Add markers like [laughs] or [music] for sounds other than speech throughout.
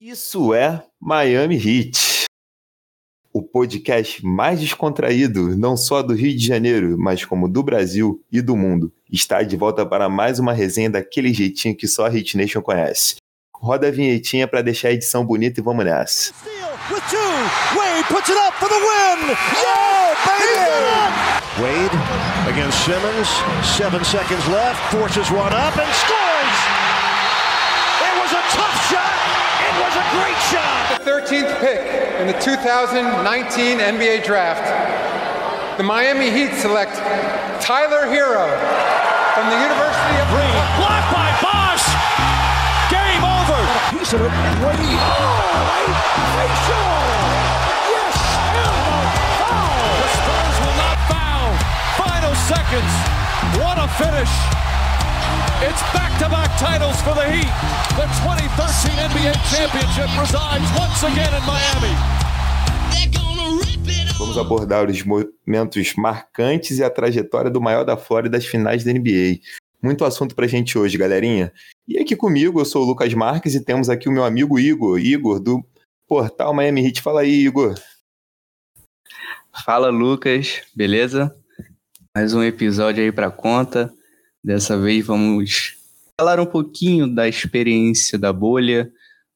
Isso é Miami Heat, o podcast mais descontraído, não só do Rio de Janeiro, mas como do Brasil e do mundo. Está de volta para mais uma resenha daquele jeitinho que só a Hit Nation conhece. Roda a vinhetinha para deixar a edição bonita e vamos nessa. Wade puts it up for the win. Yeah, baby! Wade against Simmons. Seven seconds left. Forces one up and scores. Great shot. The 13th pick in the 2019 NBA Draft. The Miami Heat select Tyler Hero from the University of Green. Blocked by Bosch. Game over. Piece of it. Wade. Oh, facial. Yes. And the foul. The Spurs will not foul. Final seconds. What a finish. It's back-to-back titles for the Heat. The 2013 NBA Championship resides once again in Miami. Vamos abordar os momentos marcantes e a trajetória do maior da Flórida das finais da NBA. Muito assunto pra gente hoje, galerinha. E aqui comigo, eu sou o Lucas Marques e temos aqui o meu amigo Igor, Igor do portal Miami Heat. Fala aí, Igor. Fala, Lucas. Beleza? Mais um episódio aí para conta. Dessa vez vamos falar um pouquinho da experiência da bolha,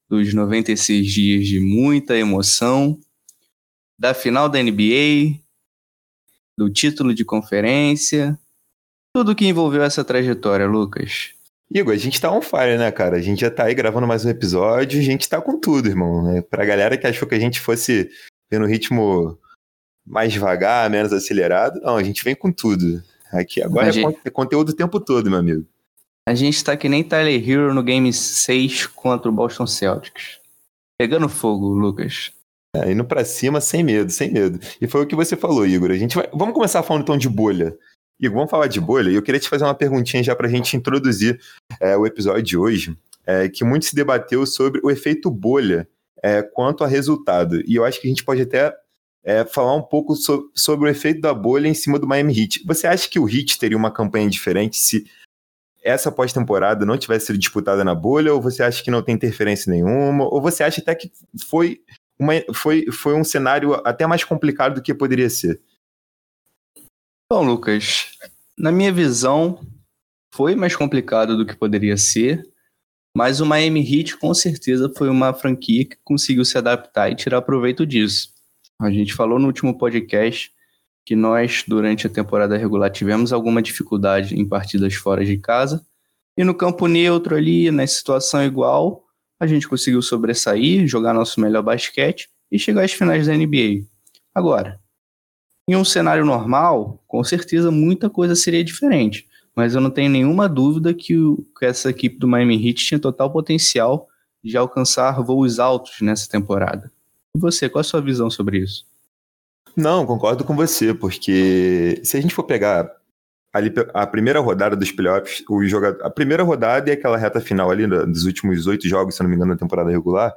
dos 96 dias de muita emoção, da final da NBA, do título de conferência, tudo que envolveu essa trajetória, Lucas. Igor, a gente tá on fire, né, cara? A gente já tá aí gravando mais um episódio, a gente tá com tudo, irmão. Né? Pra galera que achou que a gente fosse no ritmo mais devagar, menos acelerado. Não, a gente vem com tudo. Aqui agora é, gente... é, conteúdo o tempo todo, meu amigo. A gente tá que nem Tyler Hero no Game 6 contra o Boston Celtics. Pegando fogo, Lucas. É, indo pra cima sem medo, sem medo. E foi o que você falou, Igor. A gente vai... Vamos começar falando então de bolha. Igor, vamos falar de bolha. E eu queria te fazer uma perguntinha já pra gente introduzir é, o episódio de hoje, é, que muito se debateu sobre o efeito bolha é, quanto a resultado. E eu acho que a gente pode até é, falar um pouco so, sobre o efeito da bolha em cima do Miami Heat. Você acha que o Heat teria uma campanha diferente se essa pós-temporada não tivesse sido disputada na bolha, ou você acha que não tem interferência nenhuma, ou você acha até que foi, uma, foi, foi um cenário até mais complicado do que poderia ser? Bom, Lucas, na minha visão, foi mais complicado do que poderia ser, mas o Miami Heat com certeza foi uma franquia que conseguiu se adaptar e tirar proveito disso. A gente falou no último podcast que nós, durante a temporada regular, tivemos alguma dificuldade em partidas fora de casa. E no campo neutro ali, na situação igual, a gente conseguiu sobressair, jogar nosso melhor basquete e chegar às finais da NBA. Agora, em um cenário normal, com certeza muita coisa seria diferente. Mas eu não tenho nenhuma dúvida que, o, que essa equipe do Miami Heat tinha total potencial de alcançar voos altos nessa temporada. E você, qual a sua visão sobre isso? Não, concordo com você, porque se a gente for pegar ali a primeira rodada dos playoffs, o jogador, a primeira rodada e aquela reta final ali dos últimos oito jogos, se não me engano, na temporada regular,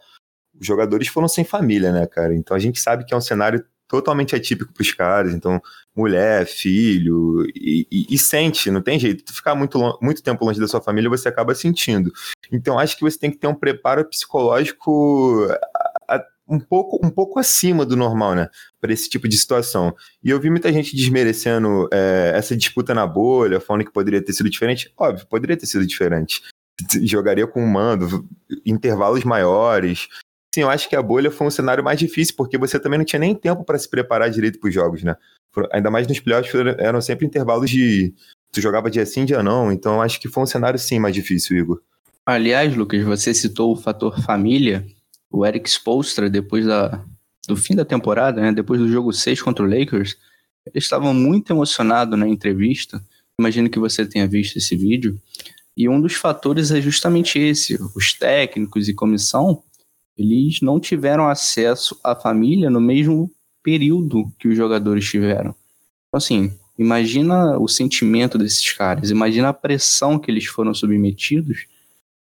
os jogadores foram sem família, né, cara? Então a gente sabe que é um cenário totalmente atípico para os caras. Então, mulher, filho, e, e, e, sente, não tem jeito. Tu ficar muito, muito tempo longe da sua família, você acaba sentindo. Então, acho que você tem que ter um preparo psicológico um pouco, um pouco acima do normal, né? Para esse tipo de situação. E eu vi muita gente desmerecendo é, essa disputa na bolha, falando que poderia ter sido diferente. Óbvio, poderia ter sido diferente. Jogaria com um mando, intervalos maiores. Sim, eu acho que a bolha foi um cenário mais difícil, porque você também não tinha nem tempo para se preparar direito para os jogos, né? Ainda mais nos playoffs eram sempre intervalos de. Tu jogava dia sim, dia não. Então acho que foi um cenário sim mais difícil, Igor. Aliás, Lucas, você citou o fator família o Eric Spoelstra, depois da, do fim da temporada, né, depois do jogo 6 contra o Lakers, ele estava muito emocionado na entrevista. Imagino que você tenha visto esse vídeo. E um dos fatores é justamente esse: os técnicos e comissão, eles não tiveram acesso à família no mesmo período que os jogadores tiveram. Então, assim, imagina o sentimento desses caras, imagina a pressão que eles foram submetidos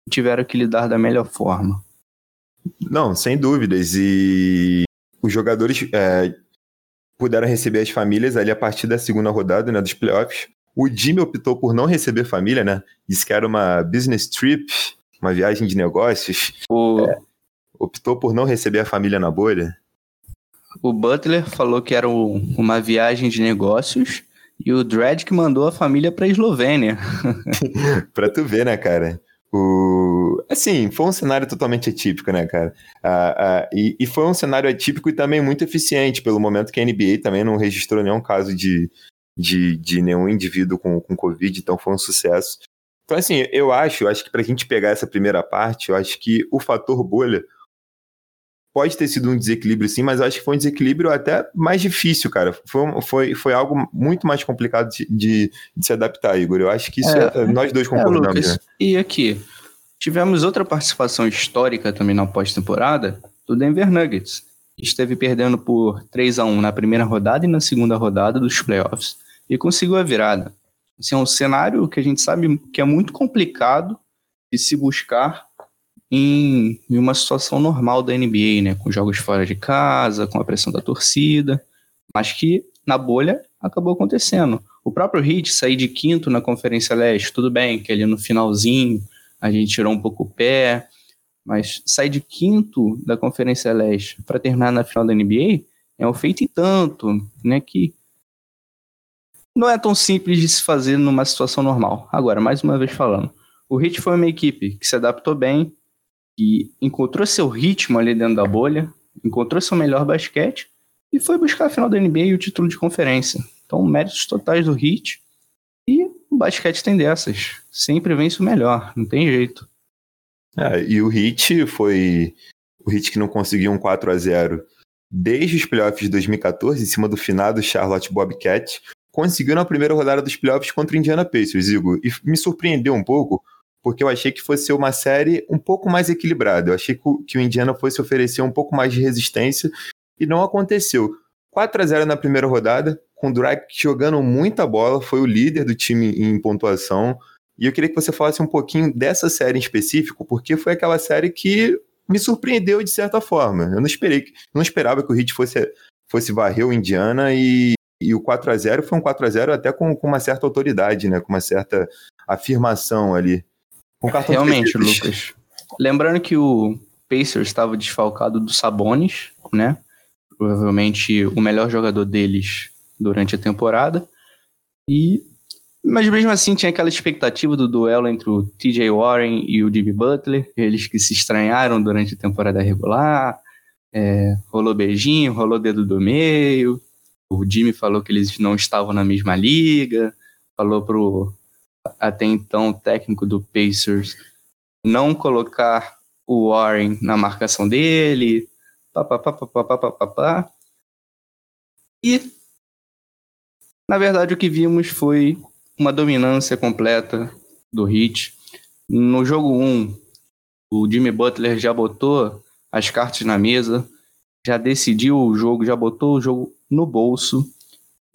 e tiveram que lidar da melhor forma. Não, sem dúvidas. E os jogadores é, puderam receber as famílias ali a partir da segunda rodada né, dos playoffs. O Jimmy optou por não receber família, né? Disse que era uma business trip, uma viagem de negócios. O, é. optou por não receber a família na bolha? O Butler falou que era uma viagem de negócios e o Dredd que mandou a família para a Eslovênia. [laughs] pra tu ver, né, cara? O... Assim, foi um cenário totalmente atípico, né, cara? Ah, ah, e, e, foi um cenário atípico e também muito eficiente, pelo momento que a NBA também não registrou nenhum caso de, de, de nenhum indivíduo com, com Covid, então foi um sucesso. Então, assim, eu acho, eu acho que pra gente pegar essa primeira parte, eu acho que o fator bolha pode ter sido um desequilíbrio sim, mas eu acho que foi um desequilíbrio até mais difícil, cara. Foi, foi, foi algo muito mais complicado de, de, de se adaptar, Igor. Eu acho que isso é, é, nós dois concordamos. É, né? E aqui, tivemos outra participação histórica também na pós-temporada do Denver Nuggets. Esteve perdendo por 3 a 1 na primeira rodada e na segunda rodada dos playoffs e conseguiu a virada. Esse é um cenário que a gente sabe que é muito complicado de se buscar em, em, uma situação normal da NBA, né? Com jogos fora de casa, com a pressão da torcida, mas que na bolha acabou acontecendo. O próprio Heat sair de quinto na Conferência Leste, tudo bem, que ali no finalzinho a gente tirou um pouco o pé, mas sair de quinto da Conferência Leste para terminar na final da NBA é um feito e tanto, né? Que não é tão simples de se fazer numa situação normal. Agora, mais uma vez falando, o Heat foi uma equipe que se adaptou bem, que encontrou seu ritmo ali dentro da bolha, encontrou seu melhor basquete e foi buscar a final da NBA e o título de conferência. Então, méritos totais do Heat. O basquete tem dessas. Sempre vence o melhor, não tem jeito. É, e o Heat foi o Heat que não conseguiu um 4 a 0 desde os playoffs de 2014, em cima do finado Charlotte Bobcat, conseguiu na primeira rodada dos playoffs contra o Indiana Pacers, Igor. E me surpreendeu um pouco, porque eu achei que fosse ser uma série um pouco mais equilibrada. Eu achei que o Indiana fosse oferecer um pouco mais de resistência e não aconteceu. 4 a 0 na primeira rodada, com o Drake jogando muita bola, foi o líder do time em pontuação. E eu queria que você falasse um pouquinho dessa série em específico, porque foi aquela série que me surpreendeu de certa forma. Eu não esperei, não esperava que o Heat fosse fosse varrer o Indiana e, e o 4 a 0 foi um 4 a 0 até com, com uma certa autoridade, né? Com uma certa afirmação ali. Realmente, Lucas. Lembrando que o Pacers estava desfalcado do Sabonis, né? Provavelmente o melhor jogador deles durante a temporada. E mas mesmo assim tinha aquela expectativa do duelo entre o TJ Warren e o Jimmy Butler, eles que se estranharam durante a temporada regular. É, rolou beijinho, rolou dedo do meio, o Jimmy falou que eles não estavam na mesma liga, falou pro até então técnico do Pacers não colocar o Warren na marcação dele, papapá, E na verdade o que vimos foi uma dominância completa do Heat. No jogo 1, o Jimmy Butler já botou as cartas na mesa, já decidiu o jogo, já botou o jogo no bolso.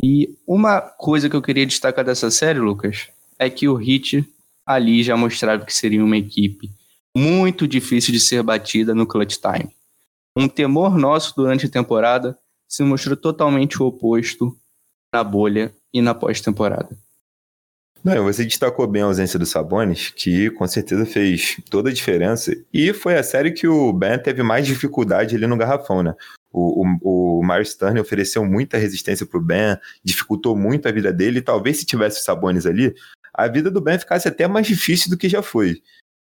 E uma coisa que eu queria destacar dessa série, Lucas, é que o Heat ali já mostrava que seria uma equipe muito difícil de ser batida no clutch time. Um temor nosso durante a temporada se mostrou totalmente o oposto na bolha e na pós-temporada. Não, você destacou bem a ausência do Sabonis, que com certeza fez toda a diferença. E foi a série que o Ben teve mais dificuldade ali no garrafão, né? O, o, o Myers Turner ofereceu muita resistência para o Ben, dificultou muito a vida dele. E talvez se tivesse o Sabonis ali, a vida do Ben ficasse até mais difícil do que já foi.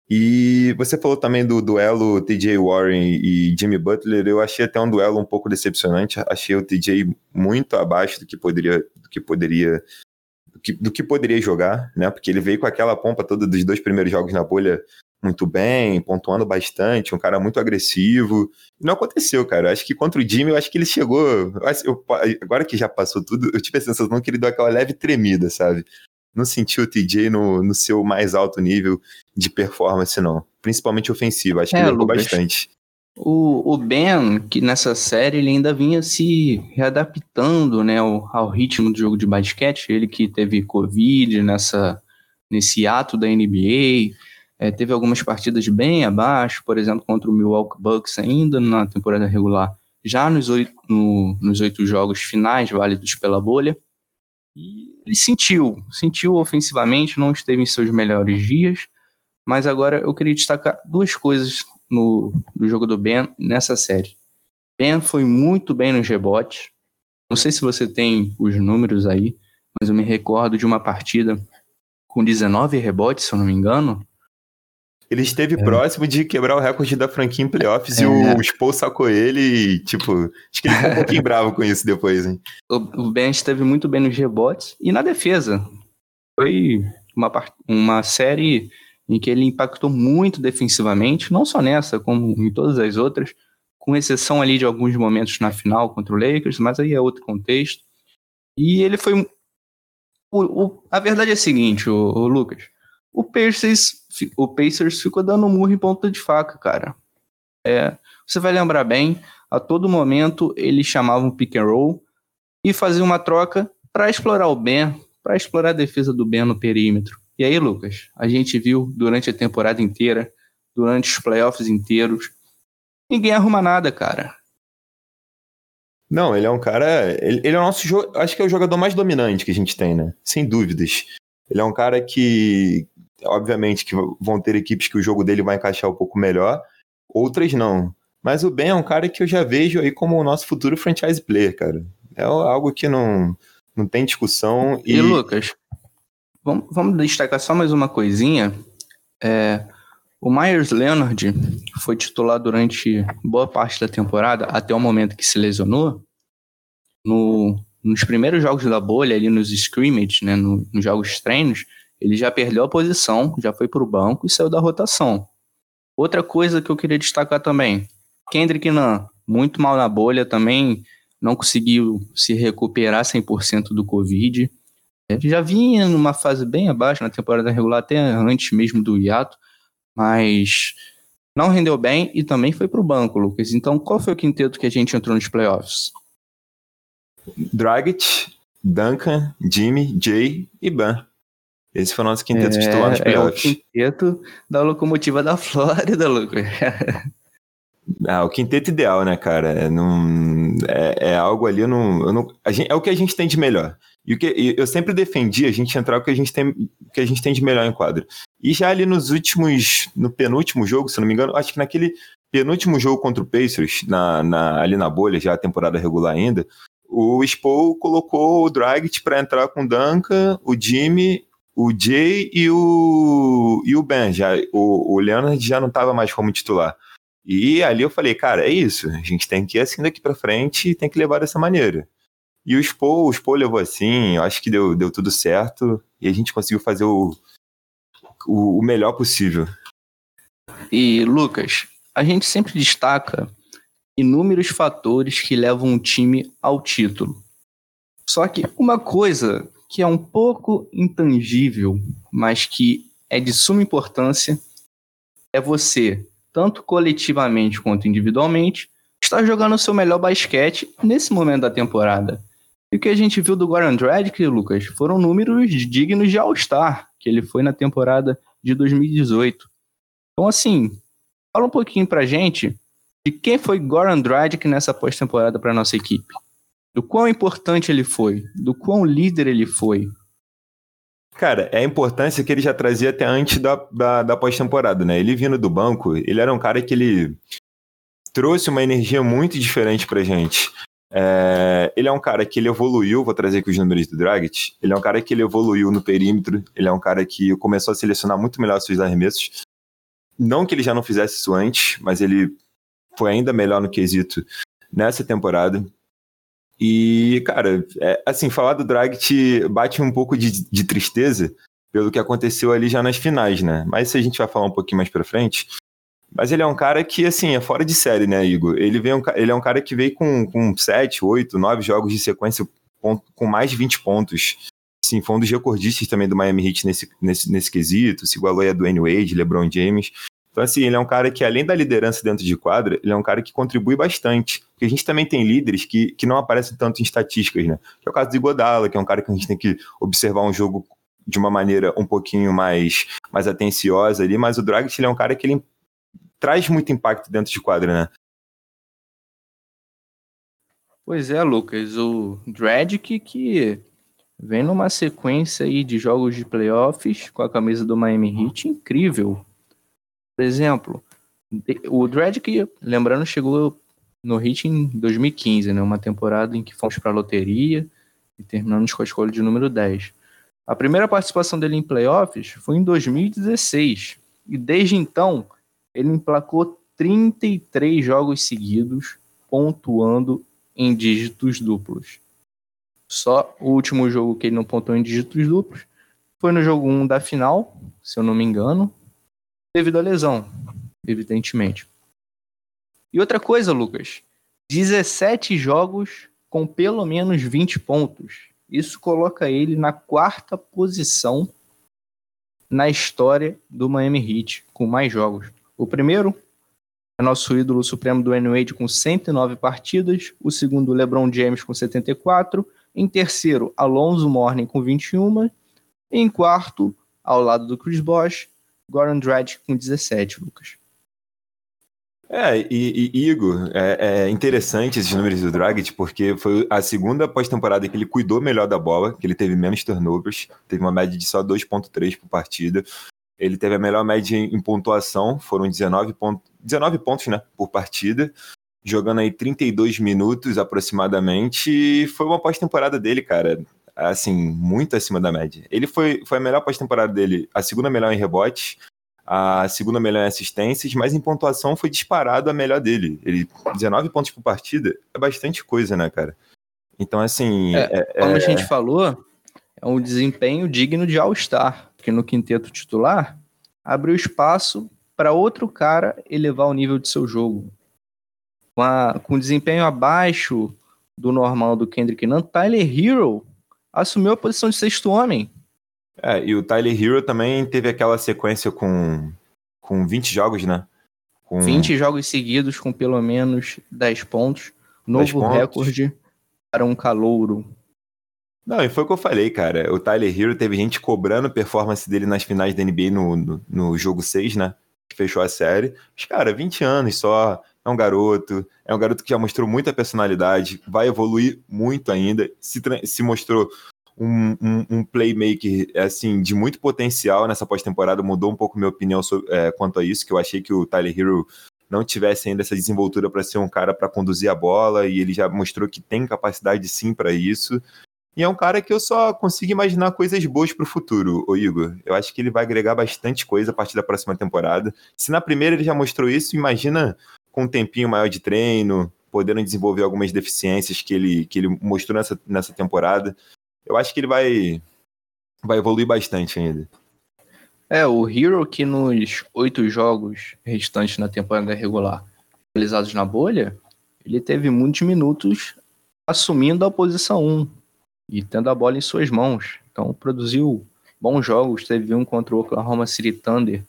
E você falou também do duelo TJ Warren e Jimmy Butler. Eu achei até um duelo um pouco decepcionante. Achei o TJ muito abaixo do que poderia, do que poderia do que, do que poderia jogar, né? Porque ele veio com aquela pompa toda dos dois primeiros jogos na bolha muito bem, pontuando bastante, um cara muito agressivo. Não aconteceu, cara. Acho que contra o Jimmy, eu acho que ele chegou. Eu, agora que já passou tudo, eu tive a sensação que ele deu aquela leve tremida, sabe? Não senti o TJ no, no seu mais alto nível de performance, não. Principalmente ofensivo. Acho que é, ele jogou bastante. O, o Ben, que nessa série ele ainda vinha se readaptando né, ao, ao, ritmo do jogo de basquete, ele que teve Covid nessa, nesse ato da NBA, é, teve algumas partidas bem abaixo, por exemplo, contra o Milwaukee Bucks ainda na temporada regular, já nos oito, no, nos oito jogos finais válidos pela bolha. E ele sentiu, sentiu ofensivamente, não esteve em seus melhores dias, mas agora eu queria destacar duas coisas no, no jogo do Ben nessa série. Ben foi muito bem nos rebotes. Não sei se você tem os números aí, mas eu me recordo de uma partida com 19 rebotes, se eu não me engano. Ele esteve é. próximo de quebrar o recorde da franquia em playoffs é. e o Spo sacou ele e, tipo, acho que ele ficou um [laughs] pouquinho bravo com isso depois, hein? O, o Ben esteve muito bem nos rebotes e na defesa. Foi uma, uma série em que ele impactou muito defensivamente, não só nessa, como em todas as outras, com exceção ali de alguns momentos na final contra o Lakers, mas aí é outro contexto. E ele foi. O, o, a verdade é a seguinte, o, o, Lucas. O Pacers, o Pacers ficou dando murro em ponta de faca, cara. É, você vai lembrar bem, a todo momento eles chamavam pick and roll e faziam uma troca para explorar o Ben, para explorar a defesa do Ben no perímetro. E aí, Lucas, a gente viu durante a temporada inteira, durante os playoffs inteiros, ninguém arruma nada, cara. Não, ele é um cara. Ele, ele é o nosso. Acho que é o jogador mais dominante que a gente tem, né? Sem dúvidas. Ele é um cara que, obviamente, que vão ter equipes que o jogo dele vai encaixar um pouco melhor, outras não. Mas o Ben é um cara que eu já vejo aí como o nosso futuro franchise player, cara. É algo que não, não tem discussão. E, e Lucas, Vamos, vamos destacar só mais uma coisinha. É, o Myers Leonard foi titular durante boa parte da temporada, até o momento que se lesionou. No, nos primeiros jogos da bolha, ali nos scrimmage, né, no, nos jogos treinos, ele já perdeu a posição, já foi para o banco e saiu da rotação. Outra coisa que eu queria destacar também, Kendrick Nunn, muito mal na bolha também, não conseguiu se recuperar 100% do Covid. Ele já vinha numa fase bem abaixo na temporada regular, até antes mesmo do hiato, mas não rendeu bem e também foi para o banco, Lucas. Então, qual foi o quinteto que a gente entrou nos playoffs? Dragic, Duncan, Jimmy, Jay e Ban. Esse foi o nosso quinteto é, titular nos playoffs. É o quinteto da locomotiva da Flórida, Lucas. [laughs] Ah, o quinteto ideal, né, cara? É, não, é, é algo ali, eu não, eu não, gente, é o que a gente tem de melhor. E o que eu sempre defendi a gente entrar o que a gente tem, o que a gente tem de melhor em quadro. E já ali nos últimos, no penúltimo jogo, se não me engano, acho que naquele penúltimo jogo contra o Pacers, na, na, ali na bolha, já a temporada regular ainda, o Spo colocou o Dragic para entrar com o Duncan, o Jimmy, o Jay e o, e o Ben. Já, o, o Leonard já não estava mais como titular. E ali eu falei, cara, é isso. A gente tem que ir assim daqui para frente e tem que levar dessa maneira. E o Spo, o Spo levou assim, eu acho que deu, deu tudo certo e a gente conseguiu fazer o, o, o melhor possível. E, Lucas, a gente sempre destaca inúmeros fatores que levam um time ao título. Só que uma coisa que é um pouco intangível, mas que é de suma importância, é você, tanto coletivamente quanto individualmente, estar jogando o seu melhor basquete nesse momento da temporada. E o que a gente viu do Goran Dragic, Lucas, foram números dignos de All-Star, que ele foi na temporada de 2018. Então, assim, fala um pouquinho pra gente de quem foi Goran Dragic nessa pós-temporada para nossa equipe. Do quão importante ele foi, do quão líder ele foi. Cara, é a importância que ele já trazia até antes da, da, da pós-temporada, né? Ele vindo do banco, ele era um cara que ele trouxe uma energia muito diferente pra gente. É, ele é um cara que ele evoluiu, vou trazer aqui os números do Dragic. Ele é um cara que ele evoluiu no perímetro, ele é um cara que começou a selecionar muito melhor seus arremessos. Não que ele já não fizesse isso antes, mas ele foi ainda melhor no quesito nessa temporada. E, cara, é, assim, falar do Dragic bate um pouco de, de tristeza pelo que aconteceu ali já nas finais, né? Mas se a gente vai falar um pouquinho mais pra frente, mas ele é um cara que, assim, é fora de série, né, Igor? Ele, um, ele é um cara que veio com, com 7, 8, 9 jogos de sequência com mais de 20 pontos. Sim, foi um dos recordistas também do Miami Heat nesse, nesse, nesse quesito, se igualou a Dwayne Wade, LeBron James. Então, assim, ele é um cara que, além da liderança dentro de quadra, ele é um cara que contribui bastante. Porque a gente também tem líderes que, que não aparecem tanto em estatísticas, né? Que é o caso do Godala, que é um cara que a gente tem que observar um jogo de uma maneira um pouquinho mais, mais atenciosa ali, mas o Dragic, ele é um cara que ele traz muito impacto dentro de quadra, né? Pois é, Lucas, o Dredic que vem numa sequência aí de jogos de playoffs com a camisa do Miami Heat incrível. Por exemplo, O Dredd, lembrando, chegou no Hit em 2015, né? Uma temporada em que fomos para a loteria e terminamos com a escolha de número 10. A primeira participação dele em playoffs foi em 2016. E desde então, ele emplacou 33 jogos seguidos, pontuando em dígitos duplos. Só o último jogo que ele não pontuou em dígitos duplos foi no jogo 1 da final, se eu não me engano, devido à lesão, evidentemente. E outra coisa, Lucas, 17 jogos com pelo menos 20 pontos. Isso coloca ele na quarta posição na história do Miami Heat, com mais jogos. O primeiro é nosso ídolo supremo do Wade com 109 partidas, o segundo LeBron James com 74, em terceiro Alonso Mourning com 21, e em quarto, ao lado do Chris Bosh, Goran Dragic com 17, Lucas. É, e, e Igor, é, é, interessante esses números do Dragic, porque foi a segunda pós-temporada que ele cuidou melhor da bola, que ele teve menos turnovers, teve uma média de só 2.3 por partida. Ele teve a melhor média em pontuação, foram 19, ponto, 19 pontos né, por partida, jogando aí 32 minutos aproximadamente, e foi uma pós-temporada dele, cara, assim, muito acima da média. Ele foi, foi a melhor pós-temporada dele, a segunda melhor em rebotes, a segunda melhor em assistências, mas em pontuação foi disparado a melhor dele. Ele 19 pontos por partida é bastante coisa, né, cara? Então, assim. É, é, como é... a gente falou, é um desempenho digno de All-Star, porque no quinteto titular abriu espaço para outro cara elevar o nível de seu jogo. Com, a, com desempenho abaixo do normal do Kendrick Nunn, Tyler Hero assumiu a posição de sexto homem. É, e o Tyler Hero também teve aquela sequência com, com 20 jogos, né? Com... 20 jogos seguidos com pelo menos 10 pontos. Novo 10 recorde para um calouro. Não, e foi o que eu falei, cara. O Tyler Hero teve gente cobrando performance dele nas finais da NBA no, no, no jogo 6, né? Que fechou a série. Mas, cara, 20 anos só. É um garoto. É um garoto que já mostrou muita personalidade. Vai evoluir muito ainda. Se, se mostrou um, um, um, playmaker assim de muito potencial nessa pós-temporada. Mudou um pouco minha opinião sobre, é, quanto a isso, que eu achei que o Tyler Hero não tivesse ainda essa desenvoltura para ser um cara para conduzir a bola e ele já mostrou que tem capacidade sim para isso. E é um cara que eu só consigo imaginar coisas boas para o futuro, o Igor. Eu acho que ele vai agregar bastante coisa a partir da próxima temporada. Se na primeira ele já mostrou isso, imagina com um tempinho maior de treino, podendo desenvolver algumas deficiências que ele, que ele mostrou nessa, nessa temporada eu acho que ele vai, vai evoluir bastante ainda. É, o Hero que nos oito jogos restantes na temporada regular realizados na bolha, ele teve muitos minutos assumindo a posição 1 e tendo a bola em suas mãos. Então produziu bons jogos, teve um contra o Oklahoma City Thunder,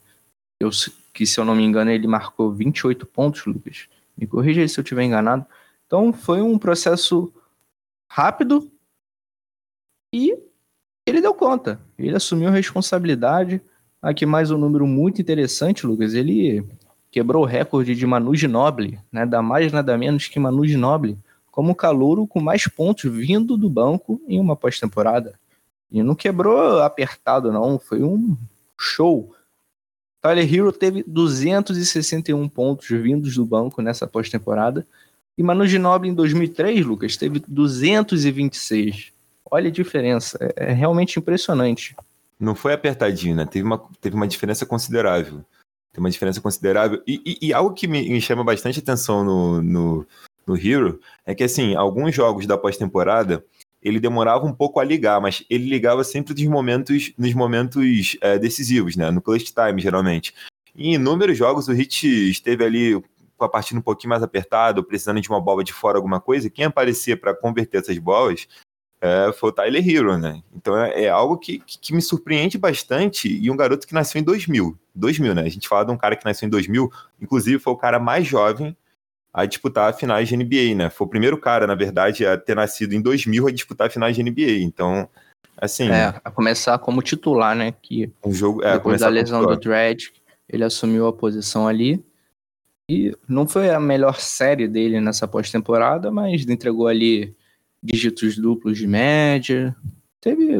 eu, que se eu não me engano ele marcou 28 pontos, Lucas. Me corrija se eu estiver enganado. Então foi um processo rápido, e ele deu conta. Ele assumiu a responsabilidade. Aqui mais um número muito interessante, Lucas. Ele quebrou o recorde de Manu Ginobili, né? Da mais nada menos que Manu Ginobili, como calouro com mais pontos vindo do banco em uma pós-temporada. E não quebrou apertado, não. Foi um show. Tyler Hero teve 261 pontos vindos do banco nessa pós-temporada. E Manu Ginobili em 2003, Lucas, teve 226. Olha a diferença, é, é realmente impressionante. Não foi apertadinho, né? Teve uma, teve uma diferença considerável. Tem uma diferença considerável. E, e, e algo que me, me, chama bastante atenção no, no, no Hero é que, assim, alguns jogos da pós-temporada ele demorava um pouco a ligar, mas ele ligava sempre nos momentos, nos momentos é, decisivos, né? No clutch time, geralmente. E em inúmeros jogos o Hit esteve ali com a partida um pouquinho mais apertado, precisando de uma bola de fora, alguma coisa. Quem aparecia para converter essas bolas é, foi o Tyler Hero, né? Então é, é algo que, que, que, me surpreende bastante e um garoto que nasceu em 2000. 2000, né? A gente fala de um cara que nasceu em 2000, inclusive foi o cara mais jovem a disputar a finais de NBA, né? Foi o primeiro cara, na verdade, a ter nascido em 2000 a disputar a finais de NBA. Então, assim... É, a começar como titular, né? Que um jogo, é, depois da lesão do Dredd, ele assumiu a posição ali. E não foi a melhor série dele nessa pós-temporada, mas entregou ali dígitos duplos de média. Teve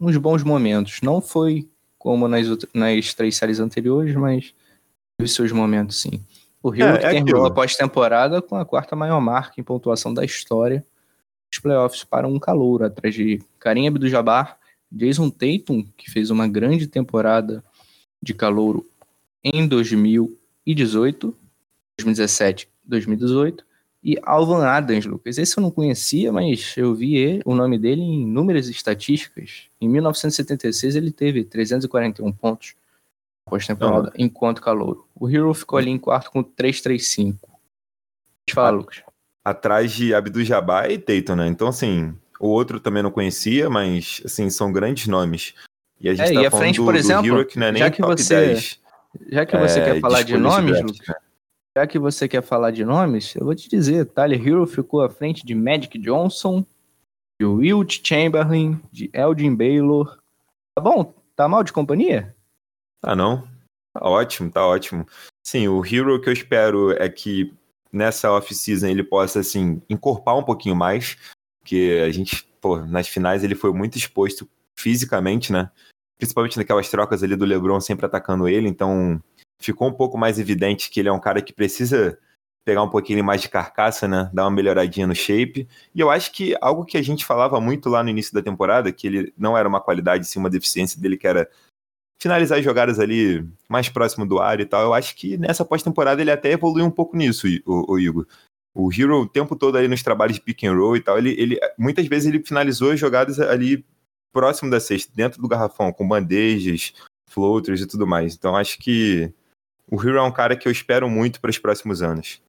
uns bons momentos. Não foi como nas, nas três séries anteriores, mas Teve seus momentos, sim. O Hero é, que é terminou aquilo. a pós-temporada com a quarta maior marca em pontuação da história dos playoffs para um calouro, atrás de Karim Abdul-Jabbar, Jason Tatum, que fez uma grande temporada de calouro em 2018, 2017, 2018, e Alvan Adams, Lucas. Esse eu não conhecia, mas eu vi o nome dele em inúmeras estatísticas. Em 1976 ele teve 341 pontos pós-temporada, enquanto calouro. O Hero ficou ali em quarto com 335. Fala, Lucas. Atrás de Abdul-Jabbar e Tatum, né? Então, assim, o outro também não conhecia, mas, assim, são grandes nomes. E a gente é, tá e a frente, do, por exemplo, Hero, que não é nem já que você, 10, Já que você é, quer falar de nomes, draft, Lucas, né? já que você quer falar de nomes, eu vou te dizer, Tyler Hero ficou à frente de Magic Johnson, de Wilt Chamberlain, de Elgin Baylor. Tá bom? Tá mal de companhia? Ah, não. Tá ótimo, tá ótimo. Sim, o Hero que eu espero é que nessa off-season ele possa, assim, encorpar um pouquinho mais, porque a gente, pô, nas finais ele foi muito exposto fisicamente, né? Principalmente naquelas trocas ali do LeBron sempre atacando ele, então ficou um pouco mais evidente que ele é um cara que precisa pegar um pouquinho mais de carcaça, né? Dar uma melhoradinha no shape. E eu acho que algo que a gente falava muito lá no início da temporada, que ele não era uma qualidade, sim uma deficiência dele, que era finalizar as jogadas ali mais próximo do ar e tal. Eu acho que nessa pós-temporada ele até evoluiu um pouco nisso, o, o, Igor. O Hero, o tempo todo ali nos trabalhos de pick and roll e tal, ele, ele muitas vezes ele finalizou as jogadas ali próximo da cesta, dentro do garrafão, com bandejas, floaters e tudo mais. Então acho que o Hero é um cara que eu espero muito para os próximos anos.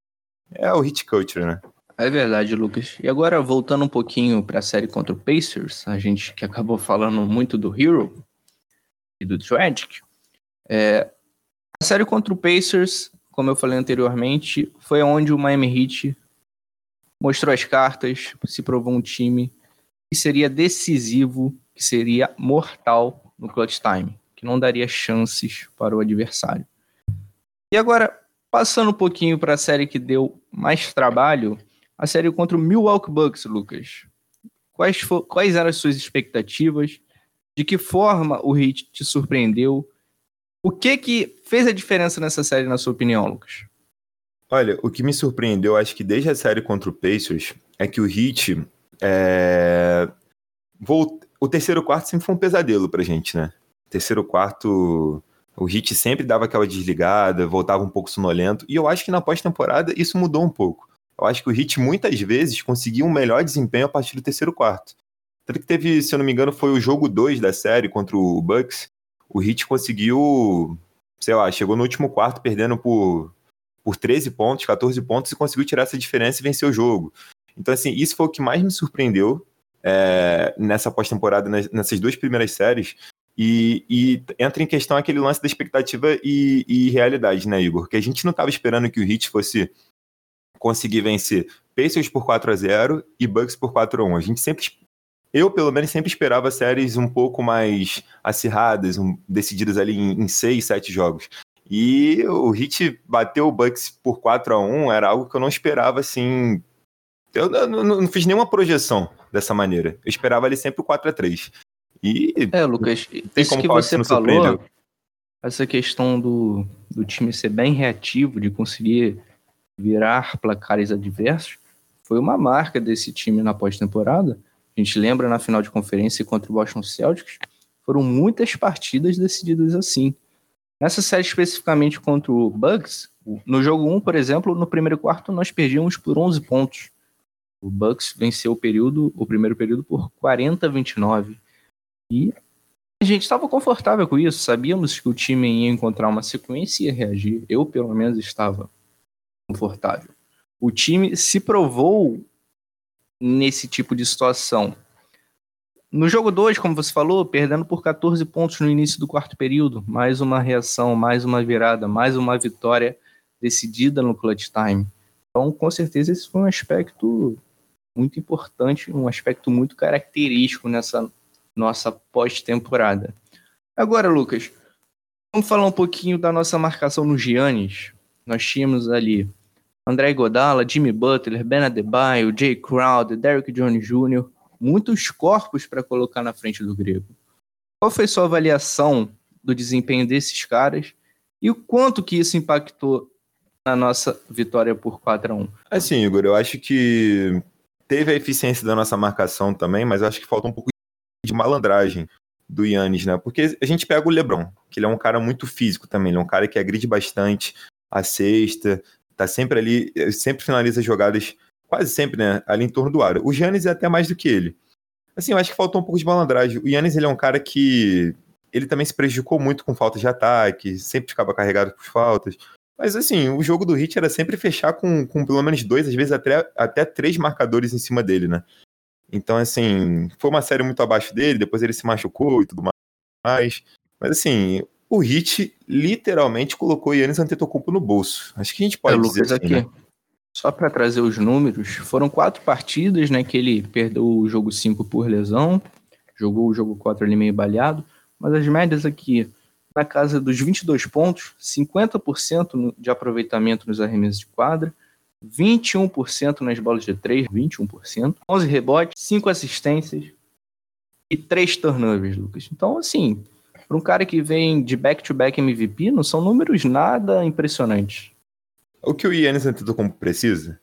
É o hit culture, né? É verdade, Lucas. E agora, voltando um pouquinho para a série contra o Pacers, a gente que acabou falando muito do Hero, e do Tragic. É, a série contra o Pacers, como eu falei anteriormente, foi onde o Miami Heat mostrou as cartas, se provou um time que seria decisivo, que seria mortal no clutch time, que não daria chances para o adversário. E agora, passando um pouquinho para a série que deu mais trabalho, a série contra o Milwaukee Bucks, Lucas. Quais, for, quais eram as suas expectativas? De que forma o Heat te surpreendeu? O que que fez a diferença nessa série, na sua opinião, Lucas? Olha, o que me surpreendeu, acho que desde a série contra o Pacers, é que o Heat. É... O terceiro quarto sempre foi um pesadelo pra gente, né? O terceiro quarto, o Heat sempre dava aquela desligada, voltava um pouco sonolento. E eu acho que na pós-temporada isso mudou um pouco. Eu acho que o Heat muitas vezes conseguia um melhor desempenho a partir do terceiro quarto. Tanto que teve, se eu não me engano, foi o jogo 2 da série contra o Bucks. O Heat conseguiu, sei lá, chegou no último quarto perdendo por, por 13 pontos, 14 pontos e conseguiu tirar essa diferença e vencer o jogo. Então, assim, isso foi o que mais me surpreendeu é, nessa pós-temporada, nessas duas primeiras séries. E, e, entra em questão aquele lance da expectativa e, e realidade, né, Igor? Que a gente não estava esperando que o Heat fosse conseguir vencer Pacers por 4 a 0 e Bucks por 4 a 1. A gente sempre eu, pelo menos, sempre esperava séries um pouco mais acirradas, um, decididas ali em, em seis, sete jogos. E o Heat bateu o Bucks por 4 a 1 era algo que eu não esperava, assim... Eu não, não, não fiz nenhuma projeção dessa maneira. Eu esperava ali sempre o 4 a 3 E... É, Lucas, isso que você falou, essa questão do, do time ser bem reativo, de conseguir virar placares adversos, foi uma marca desse time na pós-temporada, a gente lembra na final de conferência contra o Boston Celtics, foram muitas partidas decididas assim. Nessa série especificamente contra o Bucks, no jogo 1, por exemplo, no primeiro quarto nós perdíamos por 11 pontos. O Bucks venceu o período, o primeiro período por 40 a 29. E a gente estava confortável com isso, sabíamos que o time ia encontrar uma sequência e ia reagir. Eu, pelo menos, estava confortável. O time se provou nesse tipo de situação. No jogo 2, como você falou, perdendo por 14 pontos no início do quarto período, mais uma reação, mais uma virada, mais uma vitória decidida no clutch time. Então, com certeza, esse foi um aspecto muito importante, um aspecto muito característico nessa nossa pós-temporada. Agora, Lucas, vamos falar um pouquinho da nossa marcação no Giannis. Nós tínhamos ali André Godala, Jimmy Butler, Ben Adebayo, Jay Crowder, Derrick Jones Jr., muitos corpos para colocar na frente do grego. Qual foi sua avaliação do desempenho desses caras E o quanto que isso impactou na nossa vitória por 4 a 1 Assim, Igor, eu acho que teve a eficiência da nossa marcação também, mas acho que falta um pouco de malandragem do Yannis, né? Porque a gente pega o LeBron, que ele é um cara muito físico também, ele é um cara que agride bastante a cesta, tá sempre ali, sempre finaliza jogadas, quase sempre, né? Ali em torno do aro. O Yannis é até mais do que ele. Assim, eu acho que faltou um pouco de malandragem. O Yannis, ele é um cara que ele também se prejudicou muito com faltas de ataque, sempre ficava carregado com faltas. Mas assim, o jogo do Hit era sempre fechar com, com pelo menos dois, às vezes até, até três marcadores em cima dele, né? Então, assim, foi uma série muito abaixo dele, depois ele se machucou e tudo mais. Mas assim, o Hit literalmente colocou o Yannis Antetokounmpo no bolso. Acho que a gente pode é, dizer Lucas, assim, aqui, né? Só para trazer os números, foram quatro partidas, né, que ele perdeu o jogo 5 por lesão, jogou o jogo 4 ali meio baleado, mas as médias aqui, na casa dos 22 pontos, 50% de aproveitamento nos arremessos de quadra, 21% nas bolas de 3, 21%, 11 rebotes, 5 assistências e 3 turnovers, Lucas. Então, assim, para um cara que vem de back-to-back -back MVP, não são números nada impressionantes. O que o Yannis Antetokounmpo precisa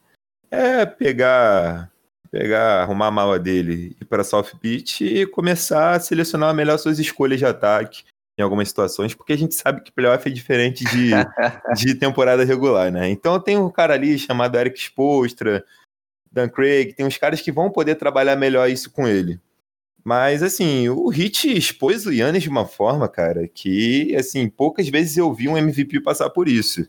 é pegar, pegar, arrumar a mala dele, ir para South Beach e começar a selecionar melhor suas escolhas de ataque em algumas situações, porque a gente sabe que playoff é diferente de, [laughs] de temporada regular, né? Então tem um cara ali chamado Eric Spostra, Dan Craig, tem uns caras que vão poder trabalhar melhor isso com ele. Mas, assim, o Hit expôs o Yannis de uma forma, cara, que, assim, poucas vezes eu vi um MVP passar por isso.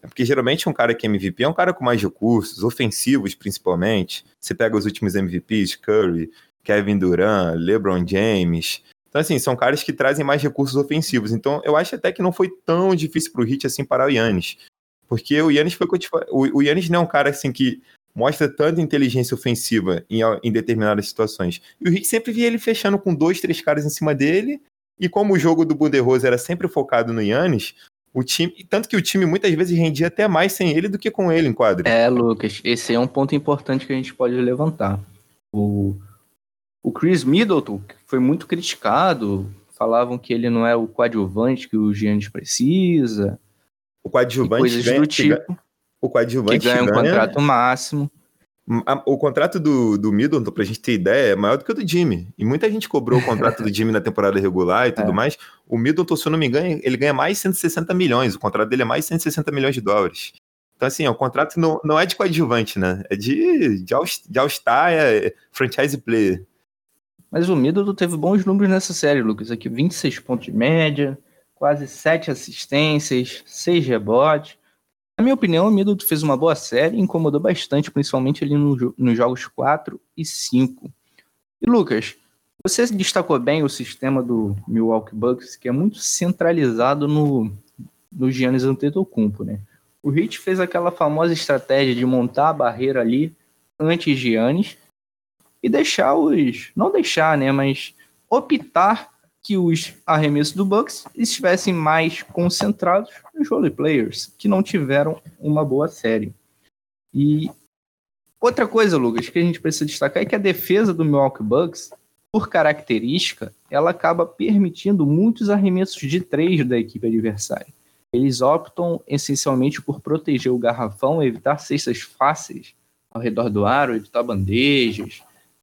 É porque geralmente um cara que é MVP é um cara com mais recursos, ofensivos principalmente. Você pega os últimos MVPs, Curry, Kevin Durant, LeBron James, então, assim, são caras que trazem mais recursos ofensivos. Então, eu acho até que não foi tão difícil pro Hit assim parar o Yannis. Porque o Yannis foi o, o Yannis não é um cara assim que mostra tanta inteligência ofensiva em, em determinadas situações. E o Hit sempre via ele fechando com dois, três caras em cima dele. E como o jogo do Bunderose era sempre focado no Yannis, o time, tanto que o time muitas vezes rendia até mais sem ele do que com ele em quadro. É, Lucas, esse é um ponto importante que a gente pode levantar. O, o Chris Middleton, foi muito criticado, falavam que ele não é o coadjuvante que o Giannis precisa. O coadjuvante coisas ganha, do tipo. O coadjuvante que ganha um contrato máximo. O contrato do, do Middleton, pra gente ter ideia, é maior do que o do Jimmy. E muita gente cobrou o contrato do Jimmy na temporada regular e [laughs] tudo é. mais. O Middleton, se eu não me engano, ele ganha mais 160 milhões. O contrato dele é mais 160 milhões de dólares. Então, assim, o contrato não, não é de coadjuvante, né? É de, de All-Star, é franchise player. Mas o Middleton teve bons números nessa série, Lucas. Aqui 26 pontos de média, quase 7 assistências, 6 rebotes. Na minha opinião, o Middleton fez uma boa série e incomodou bastante, principalmente ali no, nos jogos 4 e 5. E Lucas, você destacou bem o sistema do Milwaukee Bucks, que é muito centralizado no, no Giannis Antetokounmpo, né? O Heat fez aquela famosa estratégia de montar a barreira ali antes de Giannis, e deixar os. Não deixar, né? Mas optar que os arremessos do Bucks estivessem mais concentrados nos role players, que não tiveram uma boa série. E outra coisa, Lucas, que a gente precisa destacar é que a defesa do Milwaukee Bucks, por característica, ela acaba permitindo muitos arremessos de três da equipe adversária. Eles optam essencialmente por proteger o garrafão, evitar cestas fáceis ao redor do aro, evitar bandejas,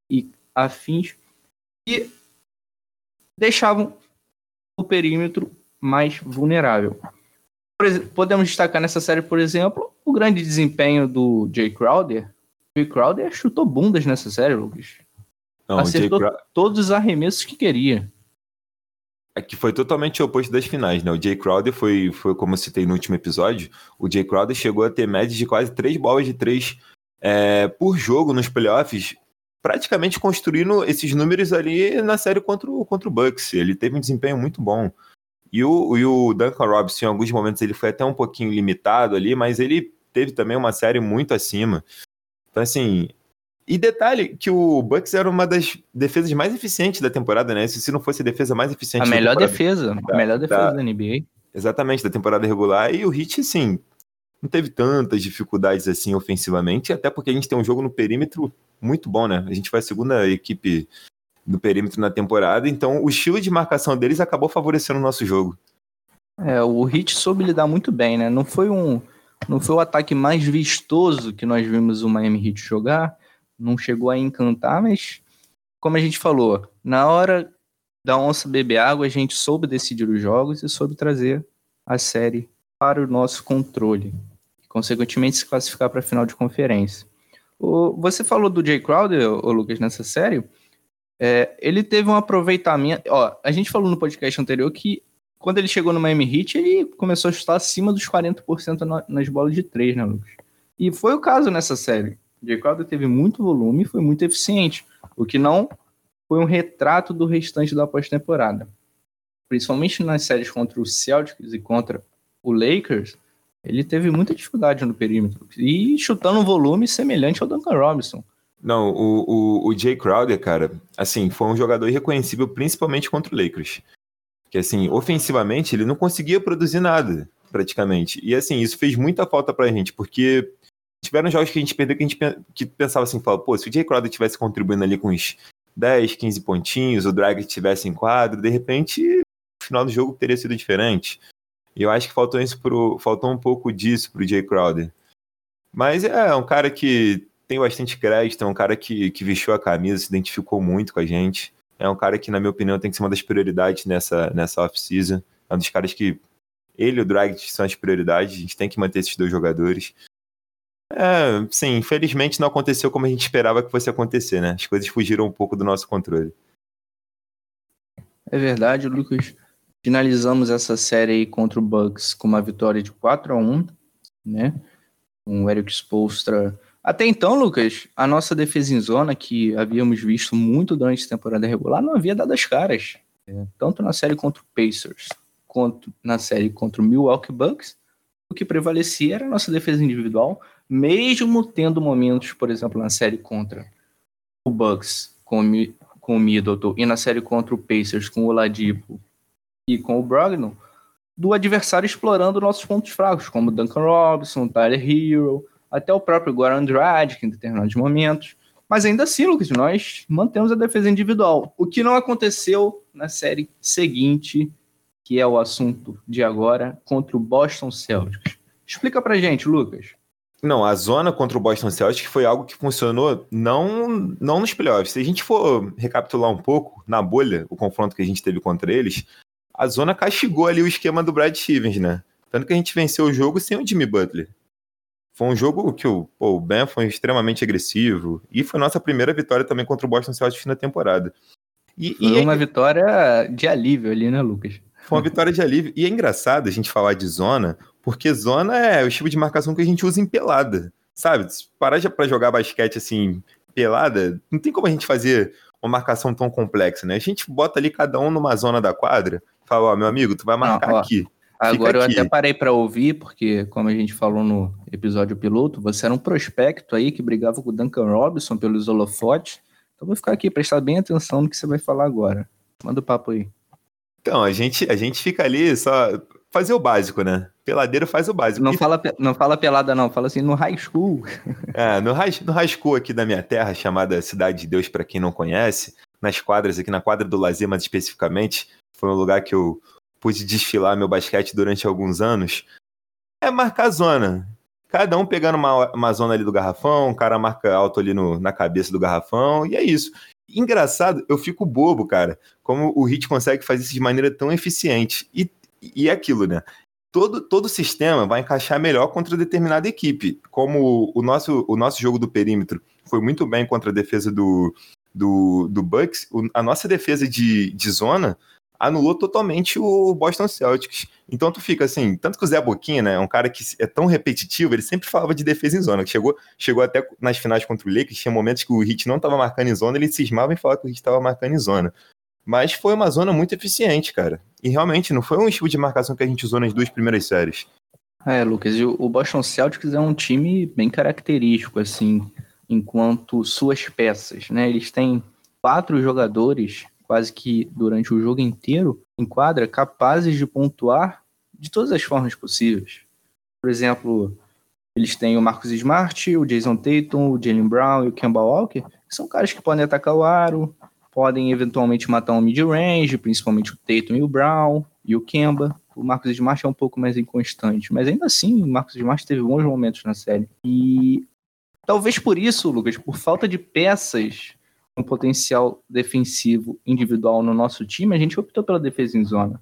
e afins, e deixavam o perímetro mais vulnerável. Podemos destacar nessa série, por exemplo, o grande desempenho do Jay Crowder. O Jay Crowder chutou bundas nessa série, Lucas. Não, Acertou todos os arremessos que queria. É que foi totalmente o oposto das finais, né? O Jay Crowder foi, foi como eu citei no último episódio, o Jay Crowder chegou a ter médias de quase três bolas de três é, por jogo nos playoffs, praticamente construindo esses números ali na série contra o, contra o Bucks. Ele teve um desempenho muito bom. E o, e o Duncan Robinson, em alguns momentos, ele foi até um pouquinho limitado ali, mas ele teve também uma série muito acima. Então, assim. E detalhe que o Bucks era uma das defesas mais eficientes da temporada, né? Se não fosse a defesa mais eficiente. A melhor defesa, da, a melhor defesa da, da NBA. Exatamente, da temporada regular. E o Heat, assim, não teve tantas dificuldades assim ofensivamente, até porque a gente tem um jogo no perímetro muito bom, né? A gente foi a segunda equipe do perímetro na temporada, então o estilo de marcação deles acabou favorecendo o nosso jogo. É, o Heat soube lidar muito bem, né? Não foi um, não foi o ataque mais vistoso que nós vimos o Miami Heat jogar, não chegou a encantar, mas como a gente falou, na hora da onça beber água, a gente soube decidir os jogos e soube trazer a série para o nosso controle, consequentemente se classificar para a final de conferência. O, você falou do Jay Crowder, o Lucas, nessa série. É, ele teve um aproveitamento. Ó, a gente falou no podcast anterior que quando ele chegou no Miami Heat, ele começou a chutar acima dos 40% nas bolas de três, né, Lucas? E foi o caso nessa série. O Jay Crowder teve muito volume e foi muito eficiente, o que não foi um retrato do restante da pós-temporada. Principalmente nas séries contra o Celtics e contra o Lakers, ele teve muita dificuldade no perímetro e chutando um volume semelhante ao Duncan Robinson. Não, o, o, o Jay Crowder, cara, assim, foi um jogador irreconhecível, principalmente contra o Lakers que assim, ofensivamente ele não conseguia produzir nada, praticamente. E assim, isso fez muita falta pra gente, porque tiveram jogos que a gente perdeu que a gente que pensava assim, fala, pô, se o Jay Crowder tivesse contribuindo ali com uns 10, 15 pontinhos, o Drag estivesse em quadro, de repente o final do jogo teria sido diferente. E eu acho que faltou isso pro, faltou um pouco disso pro Jay Crowder. Mas é um cara que tem bastante crédito, é um cara que, que vestiu a camisa, se identificou muito com a gente. É um cara que, na minha opinião, tem que ser uma das prioridades nessa, nessa off-season. É um dos caras que ele e o Drag são as prioridades. A gente tem que manter esses dois jogadores. É, sim, infelizmente não aconteceu como a gente esperava que fosse acontecer, né? As coisas fugiram um pouco do nosso controle. É verdade, Lucas. Finalizamos essa série aí contra o Bucks com uma vitória de 4 a 1 né? Com o Eric Spolstra até então, Lucas, a nossa defesa em zona, que havíamos visto muito durante a temporada regular, não havia dado as caras. É, tanto na série contra o Pacers, quanto na série contra o Milwaukee Bucks, o que prevalecia era a nossa defesa individual, mesmo tendo momentos, por exemplo, na série contra o Bucks com o, com o Middleton e na série contra o Pacers com o Ladipo e com o Brogdon, do adversário explorando nossos pontos fracos, como Duncan Robinson, Tyler Hero, até o próprio Goran Andrade, que em determinados momentos. Mas ainda assim, Lucas, nós mantemos a defesa individual. O que não aconteceu na série seguinte, que é o assunto de agora, contra o Boston Celtics. Explica pra gente, Lucas. Não, a zona contra o Boston Celtics foi algo que funcionou não, não nos playoffs. Se a gente for recapitular um pouco, na bolha, o confronto que a gente teve contra eles, a zona castigou ali o esquema do Brad Stevens, né? Tanto que a gente venceu o jogo sem o Jimmy Butler. Foi um jogo que o, pô, o Ben foi extremamente agressivo. E foi nossa primeira vitória também contra o Boston Celtics na temporada. E, foi e uma é... vitória de alívio ali, né, Lucas? Foi uma vitória de alívio. E é engraçado a gente falar de zona, porque zona é o tipo de marcação que a gente usa em pelada. Sabe? Se parar pra jogar basquete assim, pelada, não tem como a gente fazer uma marcação tão complexa, né? A gente bota ali cada um numa zona da quadra, fala, ó, meu amigo, tu vai marcar não, aqui. Agora eu até parei para ouvir, porque, como a gente falou no episódio piloto, você era um prospecto aí que brigava com o Duncan Robinson pelos holofotes. Então vou ficar aqui, prestar bem atenção no que você vai falar agora. Manda o papo aí. Então, a gente, a gente fica ali só fazer o básico, né? Peladeiro faz o básico. Não, fala, não fala pelada, não. Fala assim, no high school. [laughs] É, no high, no high school aqui da minha terra, chamada Cidade de Deus, para quem não conhece, nas quadras aqui, na quadra do lazer mais especificamente, foi um lugar que eu pude desfilar meu basquete durante alguns anos, é marcar zona. Cada um pegando uma, uma zona ali do garrafão, o cara marca alto ali no, na cabeça do garrafão, e é isso. Engraçado, eu fico bobo, cara, como o Hit consegue fazer isso de maneira tão eficiente. E, e é aquilo, né? Todo, todo sistema vai encaixar melhor contra determinada equipe. Como o nosso, o nosso jogo do perímetro foi muito bem contra a defesa do, do, do Bucks, a nossa defesa de, de zona anulou totalmente o Boston Celtics. Então tu fica assim, tanto que o Zé Boquinha, né, é um cara que é tão repetitivo, ele sempre falava de defesa em zona, que chegou, chegou até nas finais contra o Lakers, tinha momentos que o Heat não estava marcando em zona, ele cismava em falar que o Heat estava marcando em zona. Mas foi uma zona muito eficiente, cara. E realmente não foi um estilo de marcação que a gente usou nas duas primeiras séries. É, Lucas, o Boston Celtics é um time bem característico, assim, enquanto suas peças, né? Eles têm quatro jogadores quase que durante o jogo inteiro em quadra, capazes de pontuar de todas as formas possíveis. Por exemplo, eles têm o Marcus Smart, o Jason Tatum, o Jalen Brown e o Kemba Walker, que são caras que podem atacar o aro, podem eventualmente matar um mid-range, principalmente o Tatum e o Brown e o Kemba. O Marcos Smart é um pouco mais inconstante, mas ainda assim o Marcos Smart teve bons momentos na série. E talvez por isso, Lucas, por falta de peças com potencial defensivo individual no nosso time, a gente optou pela defesa em zona.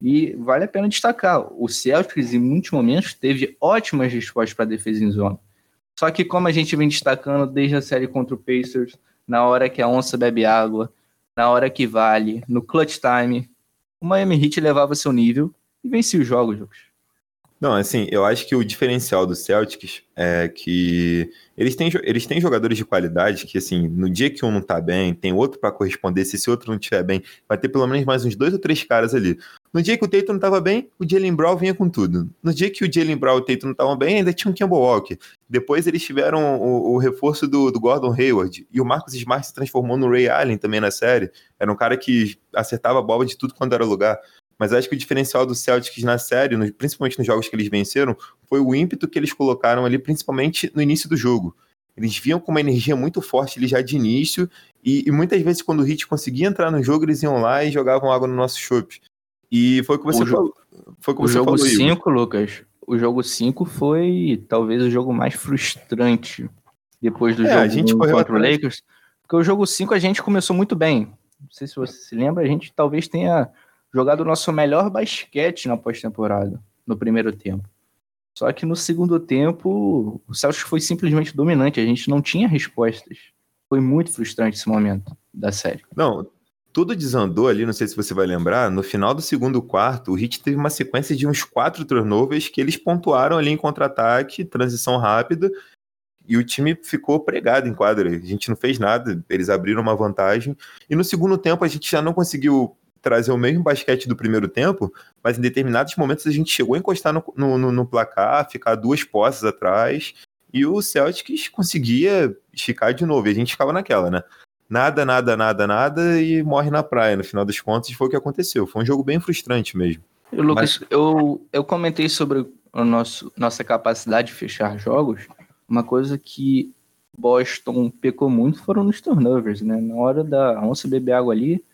E vale a pena destacar, o Celtics em muitos momentos teve ótimas respostas para defesa em zona. Só que como a gente vem destacando desde a série contra o Pacers, na hora que a onça bebe água, na hora que vale, no clutch time, o Miami Heat levava seu nível e vencia os jogos. Não, assim, eu acho que o diferencial do Celtics é que eles têm, eles têm jogadores de qualidade que, assim, no dia que um não tá bem, tem outro para corresponder. Se esse outro não estiver bem, vai ter pelo menos mais uns dois ou três caras ali. No dia que o Tatum não tava bem, o Jalen Brown vinha com tudo. No dia que o Jalen Brown e o Tatum não estavam bem, ainda tinha um Kemba Walker. Depois eles tiveram o, o reforço do, do, Gordon Hayward. E o Marcus Smart se transformou no Ray Allen também na série. Era um cara que acertava a bola de tudo quando era lugar. Mas acho que o diferencial do Celtics na série, no, principalmente nos jogos que eles venceram, foi o ímpeto que eles colocaram ali, principalmente no início do jogo. Eles vinham com uma energia muito forte ali já de início, e, e muitas vezes quando o Heat conseguia entrar no jogo, eles iam lá e jogavam água no nosso chope. E foi o que você o falou. Foi o, que o você jogo 5, Lucas, o jogo 5 foi talvez o jogo mais frustrante depois do é, jogo a gente contra o Lakers. Porque o jogo 5 a gente começou muito bem. Não sei se você se lembra, a gente talvez tenha jogado o nosso melhor basquete na pós-temporada, no primeiro tempo. Só que no segundo tempo, o Celtics foi simplesmente dominante, a gente não tinha respostas. Foi muito frustrante esse momento da série. Não, tudo desandou ali, não sei se você vai lembrar, no final do segundo quarto, o Heat teve uma sequência de uns quatro turnovers que eles pontuaram ali em contra-ataque, transição rápida, e o time ficou pregado em quadra. A gente não fez nada, eles abriram uma vantagem. E no segundo tempo a gente já não conseguiu trazer o mesmo basquete do primeiro tempo, mas em determinados momentos a gente chegou a encostar no, no, no placar, ficar duas posses atrás, e o Celtics conseguia esticar de novo, e a gente ficava naquela, né? Nada, nada, nada, nada, e morre na praia. No final das contas, foi o que aconteceu. Foi um jogo bem frustrante mesmo. Lucas, mas... eu, eu comentei sobre a nosso, nossa capacidade de fechar jogos. Uma coisa que Boston pecou muito foram nos turnovers, né? Na hora da onça beber água ali,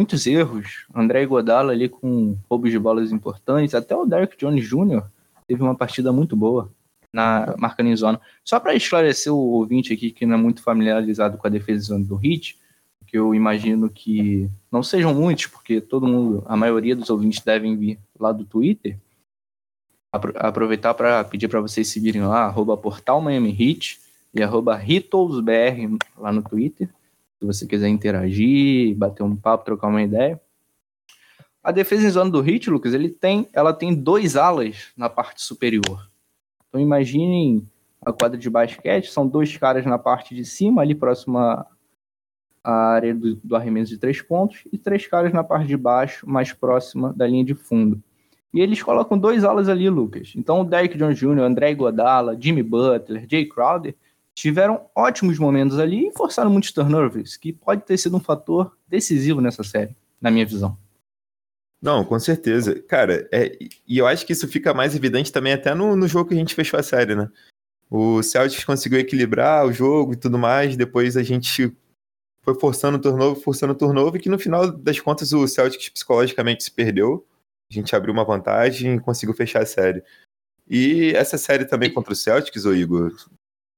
muitos erros. André Godala ali com roubos de bolas importantes. Até o Derek Jones Jr. teve uma partida muito boa na marcando em zona. Só para esclarecer o ouvinte aqui que não é muito familiarizado com a defesa zona do Hit, que eu imagino que não sejam muitos, porque todo mundo, a maioria dos ouvintes devem vir lá do Twitter. Aproveitar para pedir para vocês seguirem lá, arroba portal Miami Hit e arroba HitosBR lá no Twitter se você quiser interagir, bater um papo, trocar uma ideia. A defesa em zona do Hit, Lucas, ele tem, ela tem dois alas na parte superior. Então imaginem a quadra de basquete, são dois caras na parte de cima, ali próxima à área do, do arremesso de três pontos, e três caras na parte de baixo, mais próxima da linha de fundo. E eles colocam dois alas ali, Lucas. Então o Derek Jones Jr., André Godala, Jimmy Butler, Jay Crowder, tiveram ótimos momentos ali e forçaram muitos turnovers, que pode ter sido um fator decisivo nessa série, na minha visão. Não, com certeza. Cara, é, e eu acho que isso fica mais evidente também até no, no jogo que a gente fechou a série, né? O Celtics conseguiu equilibrar o jogo e tudo mais, depois a gente foi forçando o turnover, forçando o turnover, que no final das contas o Celtics psicologicamente se perdeu. A gente abriu uma vantagem e conseguiu fechar a série. E essa série também contra o Celtics, ô Igor,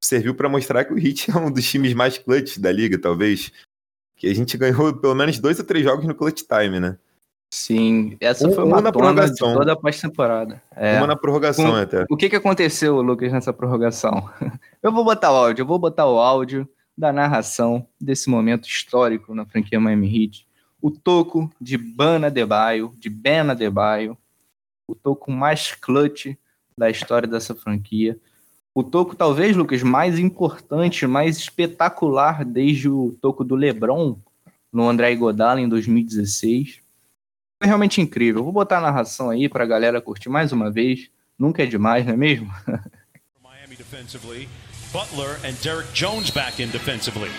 serviu para mostrar que o Heat [laughs] é um dos times mais clutch da liga, talvez. Que a gente ganhou pelo menos dois ou três jogos no clutch time, né? Sim, essa um, foi uma, na prorrogação. de toda a pós-temporada. É. Uma na prorrogação até. O que, que aconteceu, Lucas, nessa prorrogação? [laughs] Eu vou botar o áudio, eu vou botar o áudio da narração desse momento histórico na franquia Miami Heat. O toco de Bana Debaio, de Bena Debaio, o toco mais clutch da história dessa franquia o toco, talvez, Lucas, mais importante, mais espetacular desde o toco do LeBron no André Godala em 2016. Foi realmente incrível. Vou botar a narração aí para a galera curtir mais uma vez. Nunca é demais, não é mesmo? [laughs] Miami defensively. Butler and Derek Jones back in defensively.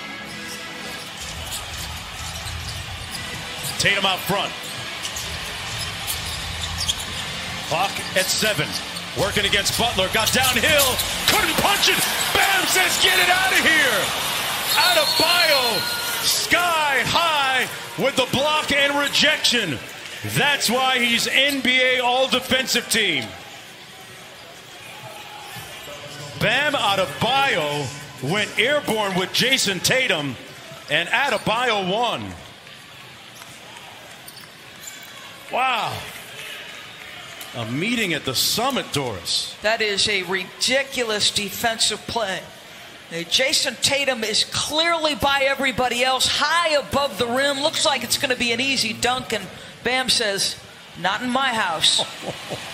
Tatum out front. Clock at seven. Working against Butler, got downhill, couldn't punch it. Bam says, get it out of here. Out of bio, sky high with the block and rejection. That's why he's NBA All Defensive Team. Bam Adebayo went airborne with Jason Tatum, and Adebayo won. Wow. A meeting at the summit, Doris. That is a ridiculous defensive play. Jason Tatum is clearly by everybody else, high above the rim. Looks like it's going to be an easy dunk, and Bam says, Not in my house. [laughs]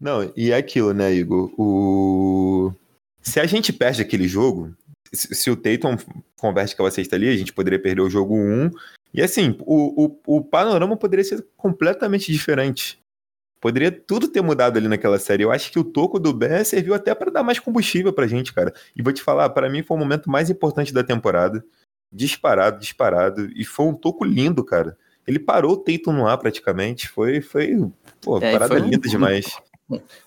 Não, e é aquilo, né, Igor? O... Se a gente perde aquele jogo, se, o Tatum converte aquela sexta ali, a gente poderia perder o jogo 1. E assim, o, o, o panorama poderia ser completamente diferente. Poderia tudo ter mudado ali naquela série. Eu acho que o toco do Ben serviu até para dar mais combustível pra gente, cara. E vou te falar, para mim foi o momento mais importante da temporada. Disparado, disparado. E foi um toco lindo, cara. Ele parou o Tatum no ar praticamente. Foi, foi, pô, É, parada foi um- linda demais.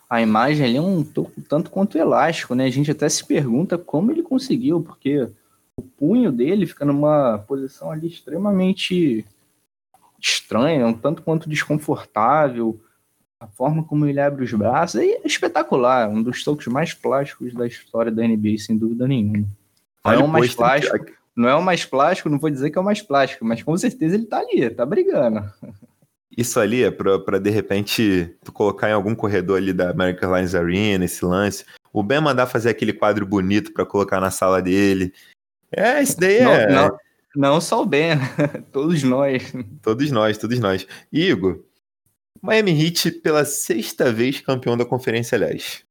A imagem ali é um toco tanto quanto elástico, né? A gente até se pergunta como ele conseguiu, porque o punho dele fica numa posição ali extremamente estranha, um tanto quanto desconfortável. A forma como ele abre os braços é espetacular, um dos tocos mais plásticos da história da NBA, sem dúvida nenhuma. Não é o mais plástico, não é o mais plástico, não vou dizer que é o mais plástico, mas com certeza ele tá ali, tá brigando. Isso ali é pra, pra, de repente tu colocar em algum corredor ali da American Airlines Arena, esse lance. O Ben mandar fazer aquele quadro bonito pra colocar na sala dele. É, isso daí é. Não, não, não só o Ben, [laughs] todos nós. Todos nós, todos nós. Igor, Miami Heat pela sexta vez campeão da Conferência Leste.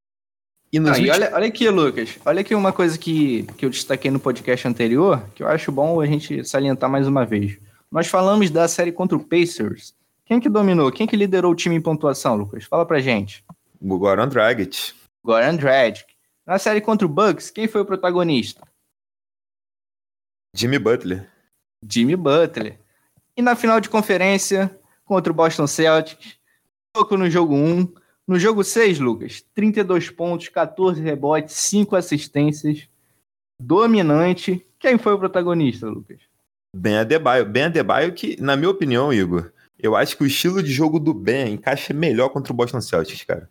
E nos Ah, e últimos- olha, olha aqui, Lucas. Olha aqui uma coisa que, que eu destaquei no podcast anterior, que eu acho bom a gente salientar mais uma vez. Nós falamos da série contra o Pacers. Quem que dominou? Quem que liderou o time em pontuação, Lucas? Fala pra gente. o Goran Dragic. Goran Dragic. Na série contra o Bucks, quem foi o protagonista? Jimmy Butler. Jimmy Butler. E na final de conferência, contra o Boston Celtics, pouco no jogo 1. No jogo 6, Lucas, 32 pontos, 14 rebotes, 5 assistências. Dominante. Quem foi o protagonista, Lucas? Ben Adebayo. Ben Adebayo que, na minha opinião, Igor, eu acho que o estilo de jogo do Ben encaixa melhor contra o Boston Celtics, cara.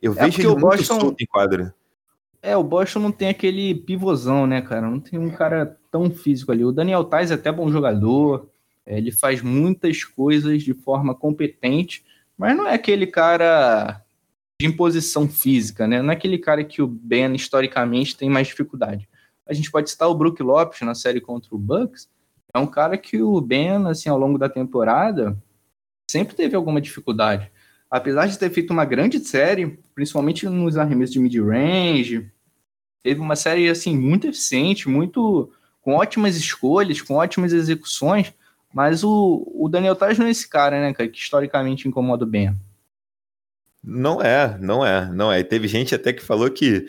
Eu É vejo ele o muito Boston- solto em quadra. É, o Boston não tem aquele pivôzão, né, cara? Não tem um cara tão físico ali. O Daniel Tais é até bom jogador, é, ele faz muitas coisas de forma competente, mas não é aquele cara de imposição física, né? Não é aquele cara que o Ben, historicamente, tem mais dificuldade. A gente pode citar o Brook Lopes na série contra o Bucks, é um cara que o Ben, assim, ao longo da temporada, sempre teve alguma dificuldade. Apesar de ter feito uma grande série, principalmente nos arremessos de mid-range, teve uma série assim muito eficiente, muito com ótimas escolhas, com ótimas execuções, mas o, o Daniel Tais não é esse cara, né, cara, que historicamente incomoda o Ben. Não é, não é, não é. Teve gente até que falou que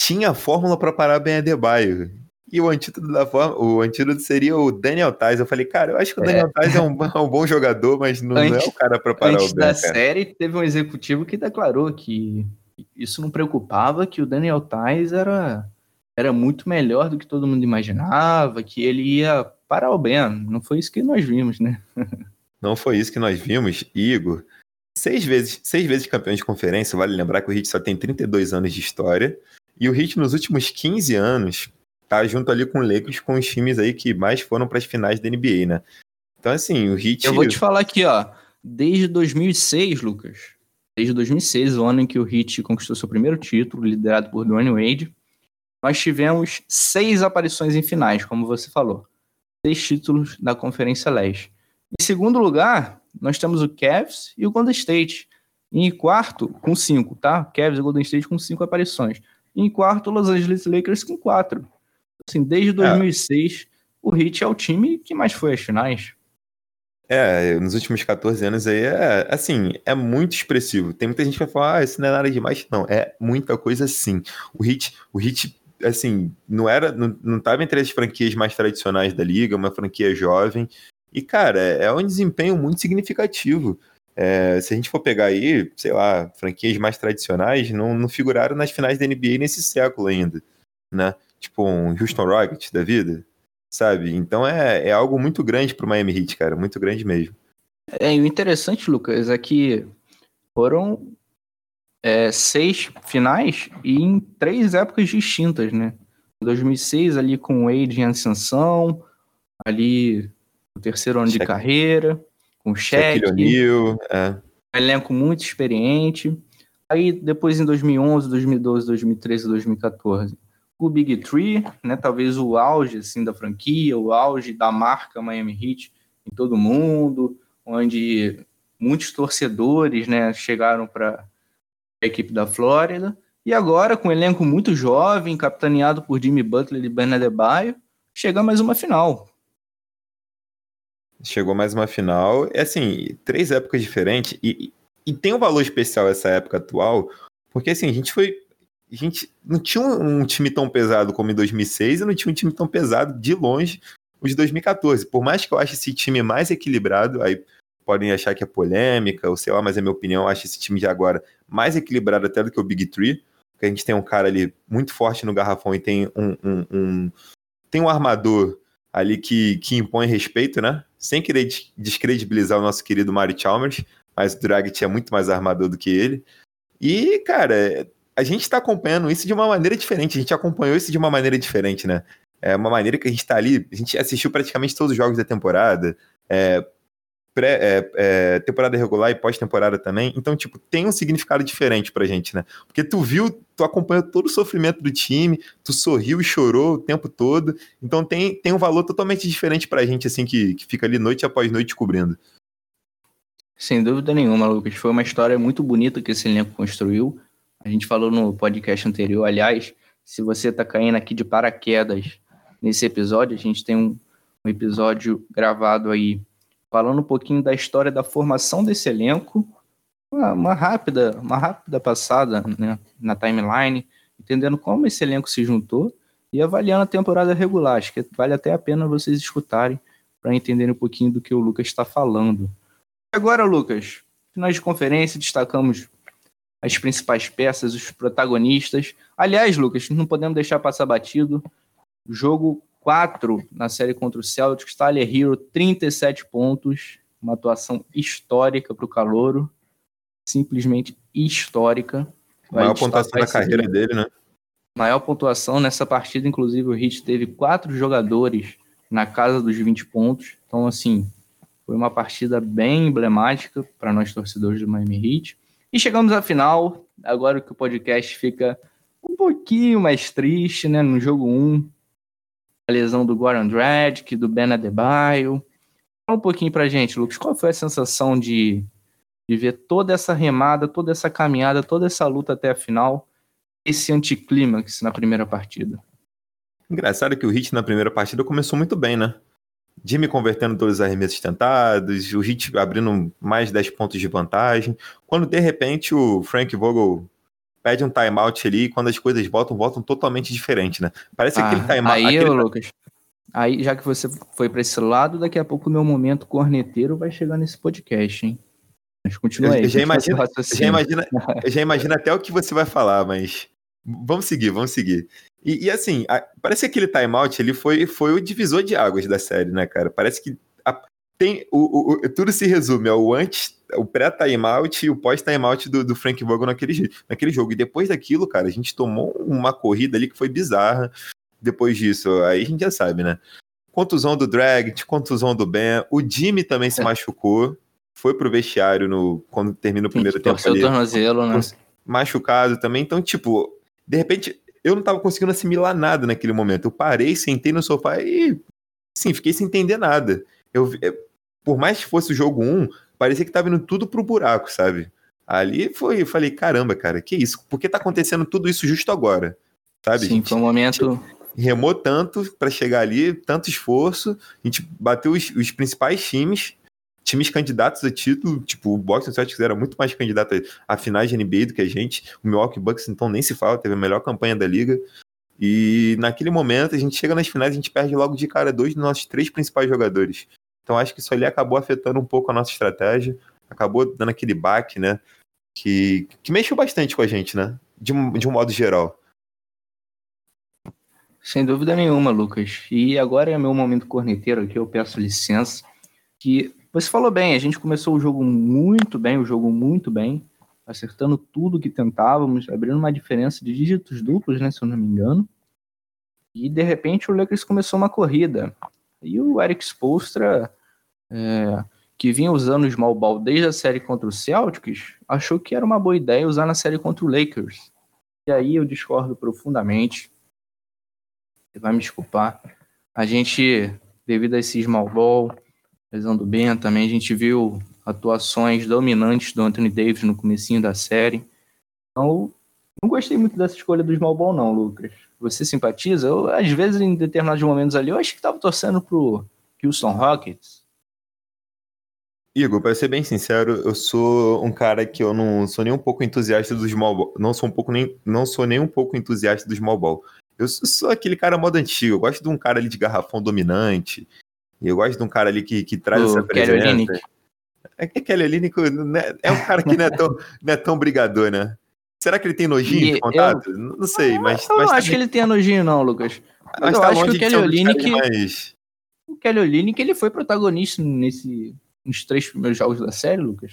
tinha fórmula para parar Ben Adebayo. E o antídoto da forma, o antídoto seria o Daniel Tais. Eu falei, cara, eu acho que o É. Daniel Tais é um, é um bom jogador, mas não, não é Antes- o cara para parar Antes o Ben. da cara. série, teve um executivo que declarou que isso não preocupava, que o Daniel Tais era, era muito melhor do que todo mundo imaginava, que ele ia parar o Ben. Não foi isso que nós vimos, né? Não foi isso que nós vimos, Igor. Seis vezes, seis vezes campeão de conferência, vale lembrar que o Heat só tem 32 anos de história. E o Heat, nos últimos 15 anos, tá junto ali com o Lakers, com os times aí que mais foram para as finais da NBA, né? Então, assim, o Heat. Eu vou te falar aqui, ó. Desde 2006, Lucas. Desde 2006, o ano em que o Heat conquistou seu primeiro título, liderado por Dwayne Wade, nós tivemos seis aparições em finais, como você falou. Seis títulos da Conferência Leste. Em segundo lugar, nós temos o Cavs e o Golden State. E em quarto, com cinco, tá? Cavs e Golden State com cinco aparições. E em quarto, Los Angeles Lakers com quatro. Assim, desde 2006, o Heat é o time que mais foi às finais. É, nos últimos 14 anos aí é, assim, é muito expressivo. Tem muita gente que vai falar, ah, isso não é nada demais. Não, é muita coisa sim. O Heat, o Heat assim, não era, não, não tava entre as franquias mais tradicionais da liga, uma franquia jovem. E, cara, é, é um desempenho muito significativo. É, se a gente for pegar aí, sei lá, franquias mais tradicionais, não, não figuraram nas finais da NBA nesse século ainda, né? Tipo um Houston Rockets da vida, sabe? Então é, é algo muito grande pro Miami Heat, cara, muito grande mesmo. É, e o interessante, Lucas, é que foram é, seis finais e em três épocas distintas, né? 2006 ali com o Wade em ascensão, ali o terceiro ano Check. de carreira, com o Shaq, é. um elenco muito experiente. Aí depois em 2011, 2012, 2013, 2014, o Big Three, né, talvez o auge assim da franquia, o auge da marca Miami Heat em todo mundo, onde muitos torcedores, né, chegaram para equipe da Flórida. E agora, com um elenco muito jovem, capitaneado por Jimmy Butler e Bernard Adebayo, chega mais uma final. Chegou mais uma final. É assim, três épocas diferentes. E, e tem um valor especial essa época atual, porque assim, a gente foi. A gente não tinha um time tão pesado como em 2006 e não tinha um time tão pesado de longe os de 2014. Por mais que eu ache esse time mais equilibrado, aí podem achar que é polêmica, ou sei lá, mas é minha opinião, eu acho esse time de agora mais equilibrado até do que o Big Three, porque a gente tem um cara ali muito forte no garrafão e tem um, um, um tem um armador ali que, que impõe respeito, né? Sem querer descredibilizar o nosso querido Mari Chalmers, mas o Dragic é muito mais armador do que ele. E, cara, a gente está acompanhando isso de uma maneira diferente, a gente acompanhou isso de uma maneira diferente, né? É uma maneira que a gente está ali, a gente assistiu praticamente todos os jogos da temporada, é, pré, é, é, temporada regular e pós-temporada também. Então, tipo, tem um significado diferente pra gente, né? Porque tu viu, tu acompanhou todo o sofrimento do time, tu sorriu e chorou o tempo todo. Então tem, tem um valor totalmente diferente pra gente, assim, que, que fica ali noite após noite cobrindo. Sem dúvida nenhuma, Lucas. Foi uma história muito bonita que esse elenco construiu. A gente falou no podcast anterior, aliás, se você tá caindo aqui de paraquedas nesse episódio, a gente tem um, um episódio gravado aí falando um pouquinho da história da formação desse elenco, uma, uma rápida, uma rápida passada né, na timeline, entendendo como esse elenco se juntou e avaliando a temporada regular. Acho que vale até a pena vocês escutarem para entenderem um pouquinho do que o Lucas está falando. Agora, Lucas, finais de conferência, destacamos as principais peças, os protagonistas. Aliás, Lucas, não podemos deixar passar batido. Jogo 4 na série contra o Celtics. Tyler Hero, 37 pontos. Uma atuação histórica para o Calouro. Simplesmente histórica. Vai maior pontuação da carreira dele, né? Maior pontuação nessa partida, inclusive o Heat teve quatro jogadores na casa dos 20 pontos. Então, assim, foi uma partida bem emblemática para nós torcedores do Miami Heat. E chegamos à final, agora que o podcast fica um pouquinho mais triste, né? No jogo 1, lesão do Goran Dragic, do Ben Adebayo. Fala um pouquinho pra gente, Lucas, qual foi a sensação de, de ver toda essa remada, toda essa caminhada, toda essa luta até a final, esse anticlímax na primeira partida? Engraçado que o Hit na primeira partida começou muito bem, né? Jimmy convertendo todos os arremessos tentados, o Hit abrindo mais 10 pontos de vantagem, quando de repente o Frank Vogel pede um timeout ali e quando as coisas voltam, voltam totalmente diferente, né? Parece ah, aquele timeout. Aí, aquele... Lucas, aí já que você foi para esse lado, daqui a pouco o meu momento corneteiro vai chegar nesse podcast, hein? Mas continua aí. Eu já, imagina, já, imagina, já imagina até o que você vai falar, mas vamos seguir, vamos seguir. E, e assim, a, parece que aquele timeout ele foi, foi o divisor de águas da série, né, cara? Parece que tem o, o, tudo se resume ao antes, o pré-timeout e o pós-timeout do, do Frank Vogel naquele, naquele jogo. E depois daquilo, cara, a gente tomou uma corrida ali que foi bizarra. Depois disso, aí a gente já sabe, né? Contusão do Drag, contusão do Ben. O Jimmy também se é. machucou. Foi pro vestiário no, quando termina o primeiro tempo ali. tornozelo, né? Machucado também. Então, tipo, de repente, eu não tava conseguindo assimilar nada naquele momento. Eu parei, sentei no sofá e, sim, fiquei sem entender nada. Eu, por mais que fosse o jogo 1, parecia que tava indo tudo pro buraco, sabe? Ali foi, eu falei, caramba, cara, que isso? Por que tá acontecendo tudo isso justo agora? Sabe? Sim, foi um momento. Remou tanto para chegar ali, tanto esforço. A gente bateu os, os, principais times, times candidatos a título. Tipo, o Boston Celtics era muito mais candidato a, a finais de NBA do que a gente. O Milwaukee Bucks, então, nem se fala, teve a melhor campanha da liga. E naquele momento, a gente chega nas finais, a gente perde logo de cara dois dos nossos três principais jogadores. Então acho que isso ali acabou afetando um pouco a nossa estratégia, acabou dando aquele baque, né? Que, que mexeu bastante com a gente, né? De de um modo geral. Sem dúvida nenhuma, Lucas. E agora é meu momento corneteiro aqui, eu peço licença, que Você falou bem, a gente começou o jogo muito bem, o jogo muito bem, acertando tudo que tentávamos, abrindo uma diferença de dígitos duplos, né, se eu não me engano. E de repente o Lakers começou uma corrida. E o Eric Spolstra, é, que vinha usando o small ball desde a série contra o Celtics, achou que era uma boa ideia usar na série contra o Lakers. E aí eu discordo profundamente. Você vai me desculpar. A gente, devido a esse small ball, lesão do Ben também, a gente viu atuações dominantes do Anthony Davis no comecinho da série. Então, não gostei muito dessa escolha do small ball não, Lucas. Você simpatiza? Eu, às vezes, em determinados momentos ali, eu acho que estava torcendo pro Houston Rockets. Igor, para ser bem sincero, eu sou um cara que eu não sou nem um pouco entusiasta do small ball. Não sou um pouco nem, não sou nem um pouco entusiasta do small ball. Eu sou, sou aquele cara modo antigo. Eu gosto de um cara ali de garrafão dominante. Eu gosto de um cara ali que, que traz O essa Kelly presença. Olynyk. É que Kelly Olynyk né, é um cara que não é tão, não é tão brigador, né? Será que ele tem nojinho E de contato? Não não sei, mas, eu mas, não acho que ele tenha nojinho, não, Lucas. mas eu tá acho que o Kelly caras mais- O Kelly Olynyk, ele foi protagonista nesse, nos três primeiros jogos da série, Lucas.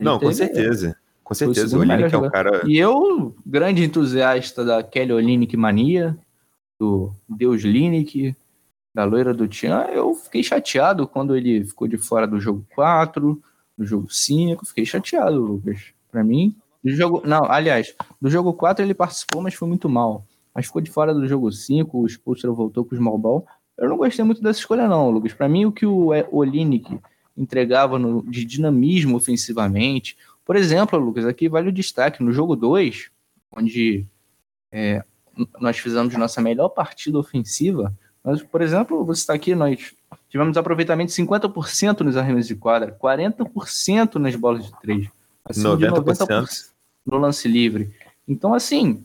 Ele Não, com teve- certeza. Com foi o certeza, o segundo Olynyk é um cara... E eu, grande entusiasta da Kelly Olynyk mania, do Deus Lineker, da loira do Tian, eu fiquei chateado quando ele ficou de fora do jogo 4, do jogo 5, fiquei chateado, Lucas. Pra mim, do jogo, não, aliás, do jogo 4 ele participou, mas foi muito mal. Mas ficou de fora do jogo 5, o Spolstra voltou com o small ball. Eu não gostei muito dessa escolha não, Lucas. Pra mim o que o Olynyk entregava no- de dinamismo ofensivamente, por exemplo, Lucas, aqui vale o destaque no jogo 2, onde é, nós fizemos nossa melhor partida ofensiva. Nós, por exemplo, você está aqui, nós tivemos aproveitamento de 50% nos arremessos de quadra, 40% nas bolas de três, acima de 90%. No lance livre. Então, assim,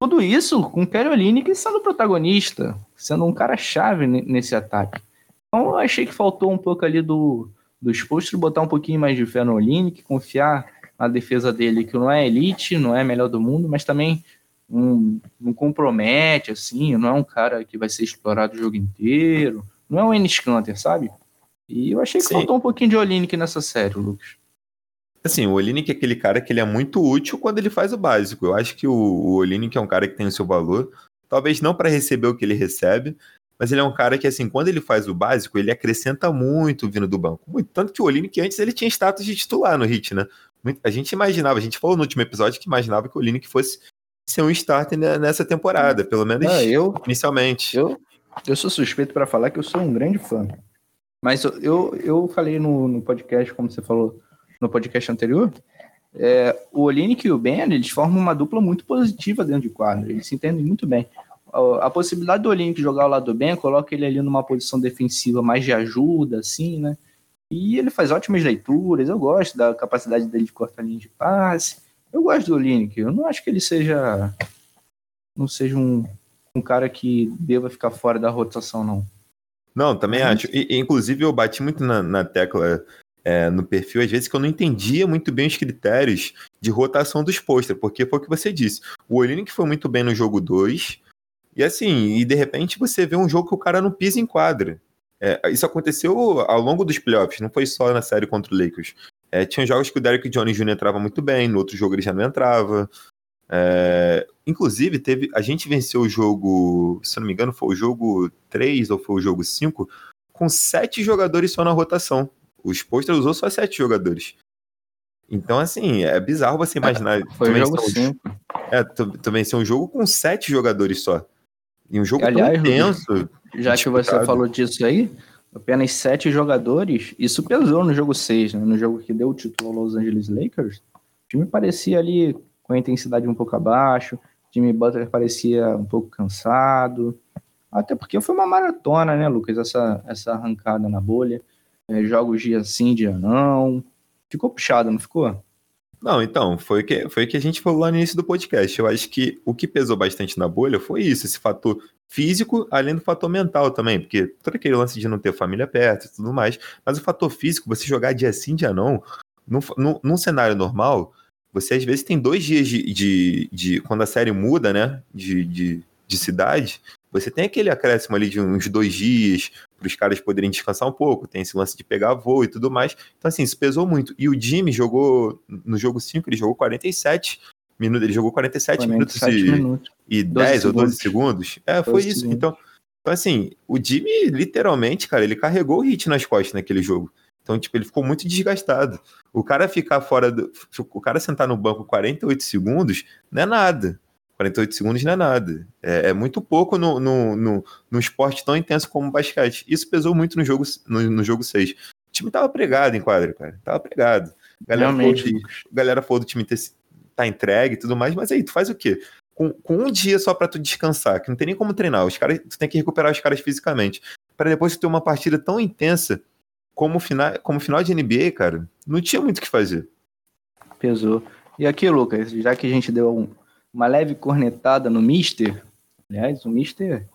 tudo isso com o Kelly Olynyk sendo protagonista, sendo um cara chave ne- nesse ataque. Então, eu achei que faltou um pouco ali do, do exposto botar um pouquinho mais de fé no Olynyk, confiar na defesa dele, que não é elite, não é melhor do mundo, mas também não, não compromete, assim, não é um cara que vai ser explorado o jogo inteiro, não é um Ennis Kanter, sabe? E eu achei que Sim. faltou um pouquinho de Olynyk nessa série, Lucas. Assim, o Olynyk é aquele cara que ele é muito útil quando ele faz o básico. Eu acho que o, o Olynyk é um cara que tem o seu valor. Talvez não para receber o que ele recebe, mas ele é um cara que, assim, quando ele faz o básico, ele acrescenta muito vindo do banco. Muito. Tanto que o Olynyk antes ele tinha status de titular no Hit, né? A gente imaginava, a gente falou no último episódio que imaginava que o Olynyk fosse ser um starter ne- nessa temporada, pelo menos Ah, eu, inicialmente. Eu, eu sou suspeito para falar que eu sou um grande fã. Mas eu, eu, eu falei no, no podcast, como você falou no podcast anterior, é, o Olynyk e o Ben, eles formam uma dupla muito positiva dentro de quadro. Eles se entendem muito bem. A, a possibilidade do Olynyk jogar ao lado do Ben coloca ele ali numa posição defensiva mais de ajuda, assim, né? E ele faz ótimas leituras. Eu gosto da capacidade dele de cortar linha de passe. Eu gosto do Olynyk. Eu não acho que ele seja não seja um, um cara que deva ficar fora da rotação, não. Não, também acho. E, inclusive, eu bati muito na, na tecla é, no perfil, às vezes, que eu não entendia muito bem os critérios de rotação dos posters, porque foi o que você disse. O Olynyk foi muito bem no jogo 2, e assim, e de repente você vê um jogo que o cara não pisa em quadra. É, isso aconteceu ao longo dos playoffs, não foi só na série contra o Lakers. É, tinha jogos que o Derrick Jones Jr. entrava muito bem, no outro jogo ele já não entrava. É, inclusive, teve, a gente venceu o jogo, se não me engano, foi o jogo 3 ou foi o jogo 5, com sete jogadores só na rotação. O Spolstra usou só sete jogadores. Então, assim, é bizarro você imaginar. Foi o tu jogo um- 5. É, tu venceu um jogo com sete jogadores só. E um jogo Aliás, tão tenso. Já que você falou disso aí, apenas sete jogadores, isso pesou no jogo 6, né? No jogo que deu o título ao Los Angeles Lakers. O time parecia ali com a intensidade um pouco abaixo. O Jimmy Butler parecia um pouco cansado. Até porque foi uma maratona, né, Lucas? Essa, essa arrancada na bolha. É, jogos dia sim, dia não. Ficou puxado, não ficou? Não, então, foi o que, foi que a gente falou lá no início do podcast. Eu acho que o que pesou bastante na bolha foi isso, esse fator físico, além do fator mental também, porque todo aquele lance de não ter família perto e tudo mais, mas o fator físico, você jogar dia sim, dia não, num, num, num cenário normal, você às vezes tem dois dias de. de, de- quando a série muda, né? De, de, de cidade, você tem aquele acréscimo ali de uns dois dias os caras poderem descansar um pouco, tem esse lance de pegar voo e tudo mais. Então, assim, isso pesou muito. E o Jimmy jogou, no jogo 5, ele jogou 47 minutos, ele jogou 47, 47 minutos, minutos e, e 10 ou 12 segundos. É, foi isso. Então, então, assim, o Jimmy, literalmente, cara, ele carregou o hit nas costas naquele jogo. Então, tipo, ele ficou muito desgastado. O cara ficar fora do. O cara sentar no banco 48 segundos não é nada. 48 segundos não é nada. É, é muito pouco no, no, no, no, esporte tão intenso como o basquete. Isso pesou muito no jogo, no, no jogo 6. O time tava pregado em quadra, cara. Tava pregado. A galera. Falou, a galera falou do time ter, tá entregue e tudo mais, mas aí, tu faz o quê? Com, com um dia só para tu descansar, que não tem nem como treinar. Os caras, tu tem que recuperar os caras fisicamente. para depois tu ter uma partida tão intensa como final, como final de NBA, cara, não tinha muito o que fazer. Pesou. E aqui, Lucas, já que a gente deu um, uma leve cornetada no Mister, aliás, o Mister,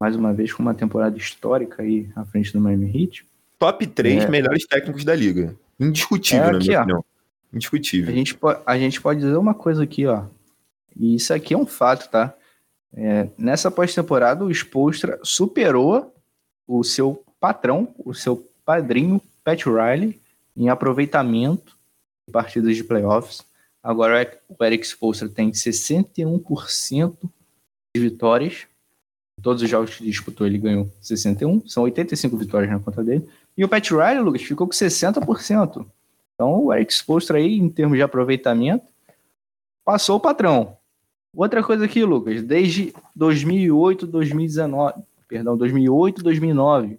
mais uma vez, com uma temporada histórica aí à frente do Miami Heat. Top 3 é. melhores técnicos da liga. Indiscutível, é aqui, na minha ó, opinião. Indiscutível. A gente, a gente pode dizer uma coisa aqui, ó. E isso aqui é um fato, tá? É, nessa pós-temporada, o Spolstra superou o seu patrão, o seu padrinho Pat Riley em aproveitamento de partidas de playoffs. Agora o Eric Spoelstra tem 61% de vitórias. Todos os jogos que disputou ele ganhou 61. São 85 vitórias na conta dele. E o Pat Riley, Lucas, ficou com 60%. Então o Eric Spoelstra aí, em termos de aproveitamento, passou o patrão. Outra coisa aqui, Lucas, desde 2008, 2019, perdão, 2008, 2009,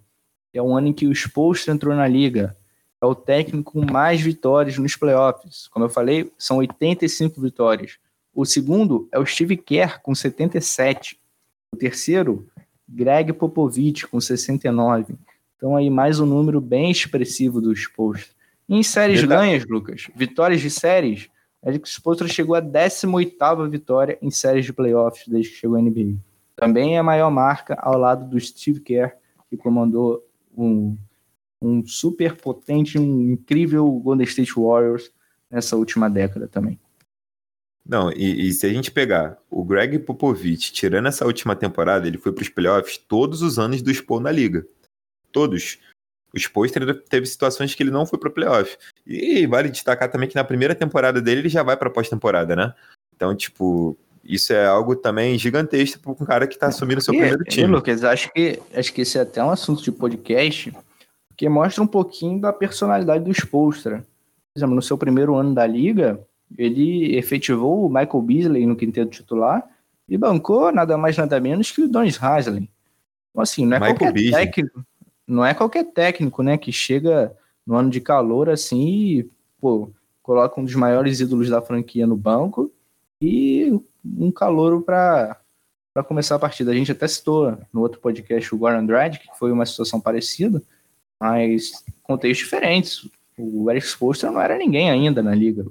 é um ano em que o Spolstra entrou na liga. É o técnico com mais vitórias nos playoffs. Como eu falei, são 85 vitórias. O segundo é o Steve Kerr, com 77. O terceiro, Greg Popovich, com 69. Então, aí, mais um número bem expressivo do Spolstra. Em séries Verdade. ganhas, Lucas, vitórias de séries, Eric Spolstra chegou à 18ª vitória em séries de playoffs desde que chegou à NBA. Também é a maior marca ao lado do Steve Kerr, que comandou um, um super potente, um incrível Golden State Warriors nessa última década também. Não, e, e, se a gente pegar o Greg Popovich, tirando essa última temporada, ele foi para os playoffs todos os anos do Spo na liga. Todos. O Spo teve situações que ele não foi para playoff. E vale destacar também que na primeira temporada dele ele já vai para pós-temporada, né? Então, tipo, isso é algo também gigantesco para um cara que está assumindo seu e, primeiro time. E, Lucas, acho que, acho que esse é até um assunto de podcast que mostra um pouquinho da personalidade do Spolstra. Por exemplo, no seu primeiro ano da liga, ele efetivou o Michael Beasley no quinteto titular e bancou nada mais nada menos que o Donis Haslem. Então, assim, não é Michael qualquer Beasley. técnico, não é qualquer técnico, né, que chega no ano de calor assim e, pô, coloca um dos maiores ídolos da franquia no banco e um calouro para começar a partida. A gente até citou no outro podcast o Goran Dredd, que foi uma situação parecida, mas contextos diferentes. O Eric Spoelstra não era ninguém ainda na liga.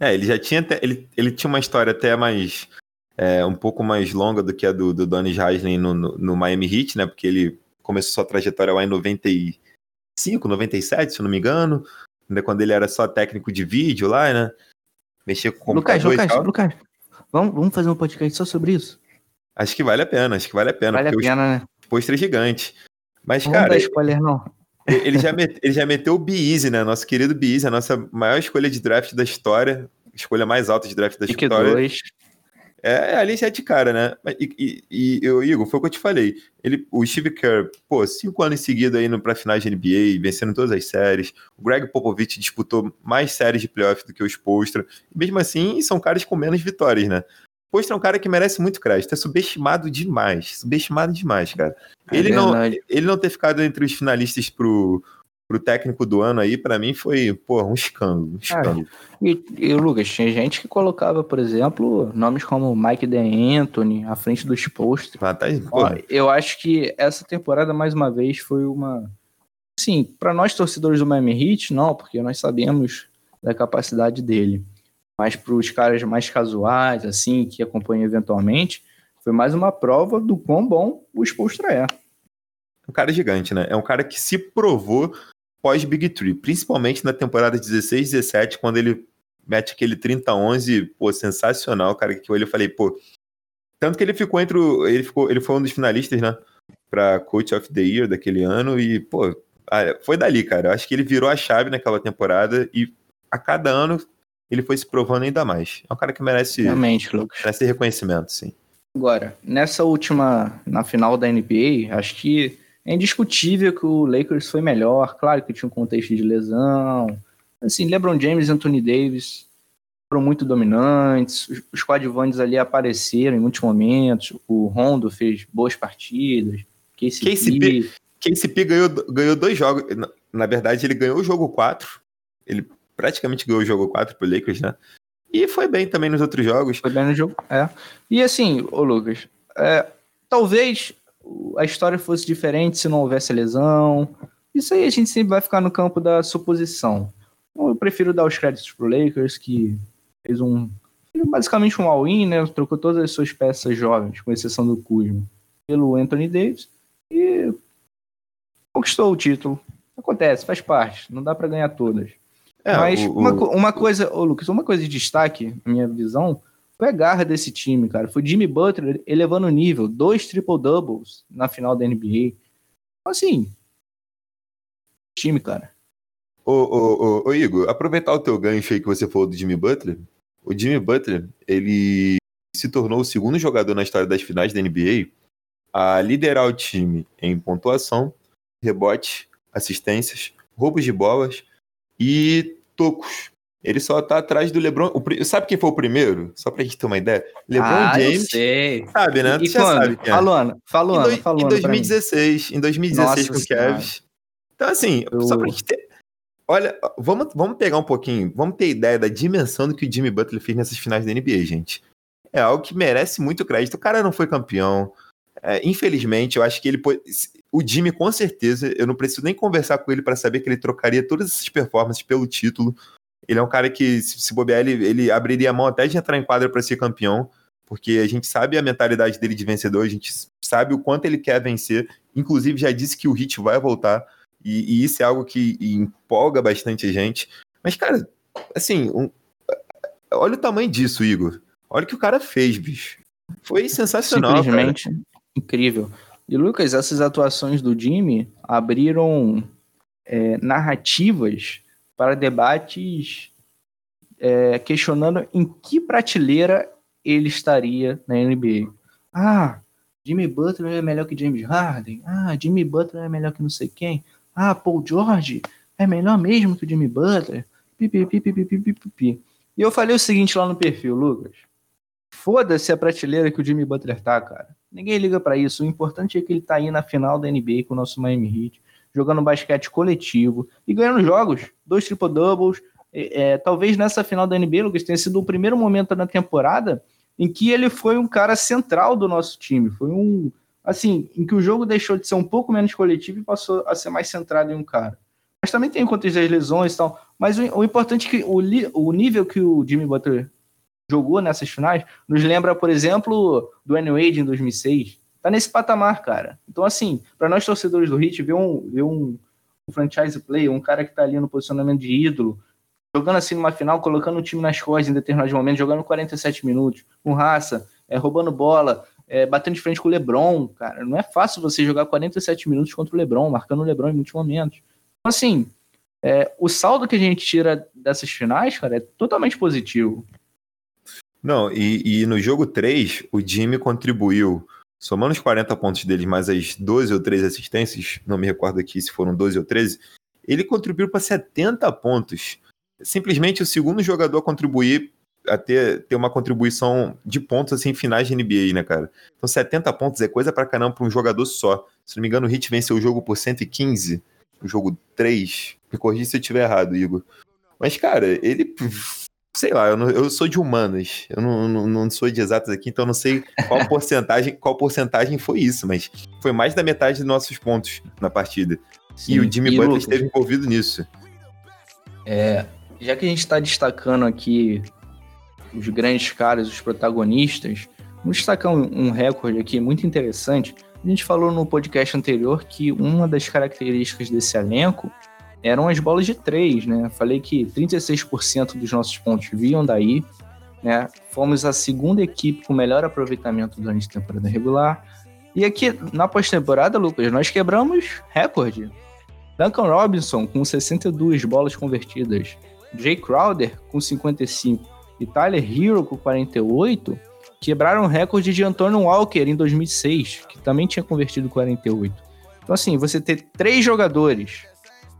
É, ele já tinha até, ele, ele tinha uma história até mais é, um pouco mais longa do que a do, do Donnie Haslem no, no, no, Miami Heat, né? Porque ele começou sua trajetória lá em 95, 97, se eu não me engano, né, quando ele era só técnico de vídeo lá, né? Mexer com Lucas, Lucas, Lucas, vamos, vamos fazer um podcast só sobre isso? Acho que vale a pena, acho que vale a pena. Vale a pena, né? Pôster gigante. Mas, não cara. Não spoiler, não. Ele já, [laughs] met, ele já meteu o Beezy, né? Nosso querido Beezy, a nossa maior escolha de draft da história. Escolha mais alta de draft da Pique história. Dois. É, ali já é de cara, né? E, e, e eu, Igor, foi o que eu te falei. Ele, o Steve Kerr, pô, cinco anos seguidos aí para finais de NBA, vencendo todas as séries. O Greg Popovich disputou mais séries de playoff do que o Spolstra. Mesmo assim, são caras com menos vitórias, né? Spolstra é um cara que merece muito crédito. É subestimado demais. Subestimado demais, cara. É ele, não, ele não ter ficado entre os finalistas pro, pro técnico do ano aí, para mim foi, pô, um escândalo. Um escândalo. e, e, Lucas, tinha gente que colocava, por exemplo, nomes como Mike D'Antoni à frente dos posts. Ah, tá, eu acho que essa temporada, mais uma vez, foi uma. Sim, para nós torcedores do Miami Heat, não, porque nós sabemos da capacidade dele. Mas para os caras mais casuais, assim, que acompanham eventualmente, foi mais uma prova do quão bom o Spolstra é. Um cara gigante, né? É um cara que se provou pós-Big Tree, principalmente na temporada 16, 17, quando ele mete aquele 30-11, pô, sensacional, cara, que eu falei, pô, tanto que ele ficou entre o, ele ficou, ele foi um dos finalistas, né, para Coach of the Year daquele ano e, pô, foi dali, cara. Eu acho que ele virou a chave naquela temporada e a cada ano ele foi se provando ainda mais. É um cara que merece, Realmente, Lucas. merece reconhecimento, sim. Agora, nessa última, na final da NBA, acho que é indiscutível que o Lakers foi melhor. Claro que tinha um contexto de lesão. Assim, LeBron James e Anthony Davis foram muito dominantes. Os coadjuvantes ali apareceram em muitos momentos. O Rondo fez boas partidas. KCP, KCP ganhou, ganhou dois jogos. Na, na verdade, ele ganhou o jogo 4. Ele praticamente ganhou o jogo 4 pro Lakers, né? E foi bem também nos outros jogos. Foi bem no jogo, é. E assim, ô Lucas, é, talvez a história fosse diferente se não houvesse lesão. Isso aí a gente sempre vai ficar no campo da suposição. Eu prefiro dar os créditos pro Lakers, que fez um. Basicamente um all-in, né? Trocou todas as suas peças jovens, com exceção do Kuzma, pelo Anthony Davis e conquistou o título. Acontece, faz parte. Não dá para ganhar todas. É, Mas o, uma, uma coisa, ô Lucas, uma coisa de destaque, na minha visão, foi a garra desse time, cara. Foi Jimmy Butler elevando o nível, dois triple-doubles na final da NBA. Então, assim, time, cara. Ô, ô, ô, ô, Igor, aproveitar o teu gancho aí que você falou do Jimmy Butler. O Jimmy Butler, ele se tornou o segundo jogador na história das finais da NBA a liderar o time em pontuação, rebote, assistências, roubos de bolas e tocos. Ele só tá atrás do LeBron. O, sabe quem foi o primeiro? Só pra gente ter uma ideia. LeBron ah, James. sei. Sabe, né? E, e quando? Sabe, falando, falando, em, do, falando. Em 2016. Em 2016 Nossa, com o Kevs. Então, assim, Eu... só pra gente ter. Olha, vamos, vamos pegar um pouquinho, vamos ter ideia da dimensão do que o Jimmy Butler fez nessas finais da NBA, gente. É algo que merece muito crédito. O cara não foi campeão. É, infelizmente, eu acho que ele. O Jimmy, com certeza, eu não preciso nem conversar com ele para saber que ele trocaria todas essas performances pelo título. Ele é um cara que, se, se bobear, ele, ele abriria a mão até de entrar em quadra para ser campeão, porque a gente sabe a mentalidade dele de vencedor, a gente sabe o quanto ele quer vencer. Inclusive, já disse que o Hit vai voltar, e, e isso é algo que empolga bastante a gente. Mas, cara, assim, um, olha o tamanho disso, Igor. Olha o que o cara fez, bicho. Foi sensacional. Simplesmente cara. Incrível. E, Lucas, essas atuações do Jimmy abriram é, narrativas para debates é, questionando em que prateleira ele estaria na NBA. Ah, Jimmy Butler é melhor que James Harden. Ah, Jimmy Butler é melhor que não sei quem. Ah, Paul George é melhor mesmo que o Jimmy Butler. Pipi, pipi, pipi, pipi. E eu falei o seguinte lá no perfil, Lucas. Foda-se a prateleira que o Jimmy Butler tá, cara. Ninguém liga para isso. O importante é que ele tá aí na final da NBA com o nosso Miami Heat jogando basquete coletivo e ganhando jogos, dois triple-doubles. É, é, talvez nessa final da NBA, Lucas, tenha sido o primeiro momento na temporada em que ele foi um cara central do nosso time. Foi um, assim, em que o jogo deixou de ser um pouco menos coletivo e passou a ser mais centrado em um cara. Mas também tem contas das lesões e tal. Mas o, o importante é que o, o nível que o Jimmy Butler jogou nessas finais nos lembra, por exemplo, do N. Wade em 2006, tá nesse patamar, cara. Então, assim, para nós torcedores do Heat, ver um, ver um, um franchise player, um cara que tá ali no posicionamento de ídolo, jogando assim numa final, colocando o time nas costas em determinados momentos, jogando 47 minutos, com raça, é, roubando bola, é, batendo de frente com o LeBron, cara. Não é fácil você jogar 47 minutos contra o LeBron, marcando o LeBron em muitos momentos. Então, assim, é, o saldo que a gente tira dessas finais, cara, é totalmente positivo. Não, e, e no jogo 3, o Jimmy contribuiu somando os 40 pontos dele mais as 12 ou 13 assistências, não me recordo aqui se foram 12 ou 13, ele contribuiu para 70 pontos. Simplesmente o segundo jogador a contribuir a ter, ter uma contribuição de pontos assim, finais de NBA, né, cara? Então 70 pontos é coisa pra caramba pra um jogador só. Se não me engano, o Hit venceu o jogo por 115, o jogo 3. Me corrija se eu estiver errado, Igor. Mas, cara, ele sei lá, eu, não, eu sou de humanas, eu não, não, não, sou de exatas aqui, então não sei qual [laughs] porcentagem, qual porcentagem foi isso, mas foi mais da metade dos nossos pontos na partida. Sim, e o Jimmy Butler esteve envolvido nisso. É, já que a gente está destacando aqui os grandes caras, os protagonistas, vamos destacar um, um recorde aqui muito interessante. A gente falou no podcast anterior que uma das características desse elenco eram as bolas de três, né? Falei que 36% dos nossos pontos vinham daí, né? Fomos a segunda equipe com melhor aproveitamento durante a temporada regular. E aqui, na pós-temporada, Lucas, nós quebramos recorde. Duncan Robinson com 62 bolas convertidas, Jay Crowder com 55 e Tyler Hero com 48 quebraram o recorde de Antonio Walker em 2006, que também tinha convertido 48. Então, assim, você ter três jogadores,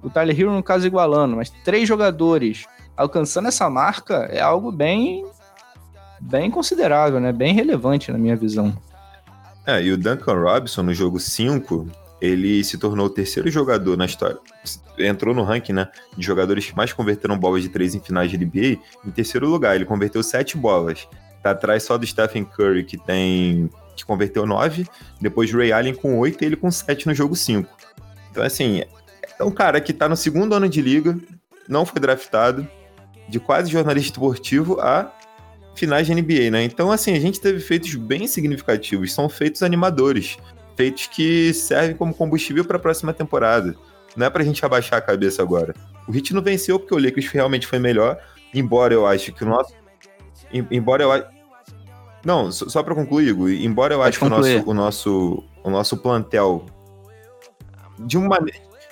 o Tyler Hero no caso igualando, mas três jogadores alcançando essa marca é algo bem, bem considerável, né? Bem relevante na minha visão. É, e o Duncan Robinson no jogo 5, ele se tornou o terceiro jogador na história. Entrou no ranking, né? De jogadores que mais converteram bolas de três em finais de NBA. Em terceiro lugar, ele converteu sete bolas. Tá atrás só do Stephen Curry, que tem. que converteu nove. Depois Ray Allen com oito e ele com sete no jogo 5. Então, assim, é um cara que tá no segundo ano de liga, não foi draftado, de quase jornalista esportivo a finais de NBA, né? Então, assim, a gente teve feitos bem significativos, são feitos animadores, feitos que servem como combustível para a próxima temporada. Não é pra gente abaixar a cabeça agora. O Heat não venceu porque o Lakers realmente foi melhor, embora eu acho que o nosso embora eu não, só para concluir, Igor, embora eu acho que o nosso, o nosso o nosso plantel de uma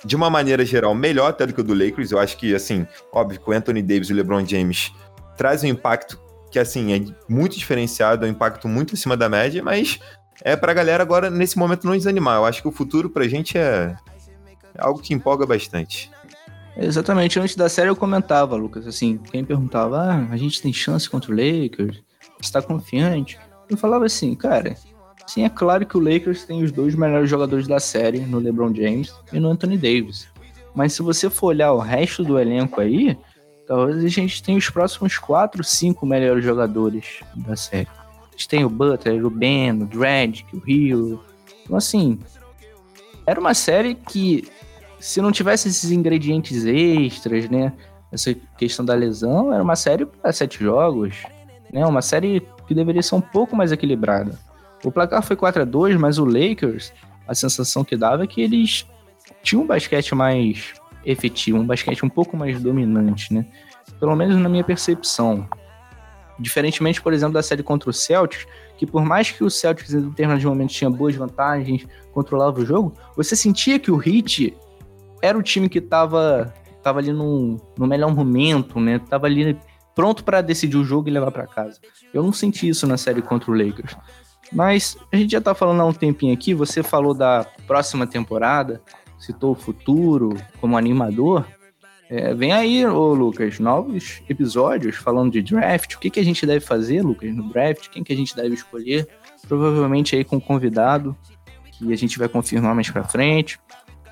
de uma maneira geral melhor até do que o do Lakers, eu acho que assim, óbvio que o Anthony Davis e o LeBron James trazem um impacto que assim é muito diferenciado, é um impacto muito acima da média, mas é pra galera agora nesse momento não desanimar. Eu acho que o futuro pra gente é, algo que empolga bastante. Exatamente, antes da série eu comentava, Lucas, assim, quem perguntava, ah, a gente tem chance contra o Lakers, você tá confiante? Eu falava assim, cara, sim, é claro que o Lakers tem os dois melhores jogadores da série, no LeBron James e no Anthony Davis. Mas se você for olhar o resto do elenco aí, talvez a gente tenha os próximos quatro, cinco melhores jogadores da série. A gente tem o Butler, o Ben, o Dredd, o Rio. Então, assim, era uma série que se não tivesse esses ingredientes extras, né? Essa questão da lesão, era uma série para sete jogos, né? Uma série que deveria ser um pouco mais equilibrada. O placar foi 4 a 2 mas o Lakers, a sensação que dava é que eles tinham um basquete mais efetivo, um basquete um pouco mais dominante, né? Pelo menos na minha percepção. Diferentemente, por exemplo, da série contra o Celtics, que por mais que o Celtics em determinados momentos tinha boas vantagens, controlava o jogo, você sentia que o Heat era o time que estava tava ali no, no melhor momento, né? Tava ali pronto para decidir o jogo e levar para casa. Eu não senti isso na série contra o Lakers. Mas a gente já tá falando há um tempinho aqui, você falou da próxima temporada, citou o futuro como animador. É, vem aí, ô Lucas, novos episódios falando de draft. O que, que a gente deve fazer, Lucas, no draft? Quem que a gente deve escolher? Provavelmente aí com um convidado que a gente vai confirmar mais para frente.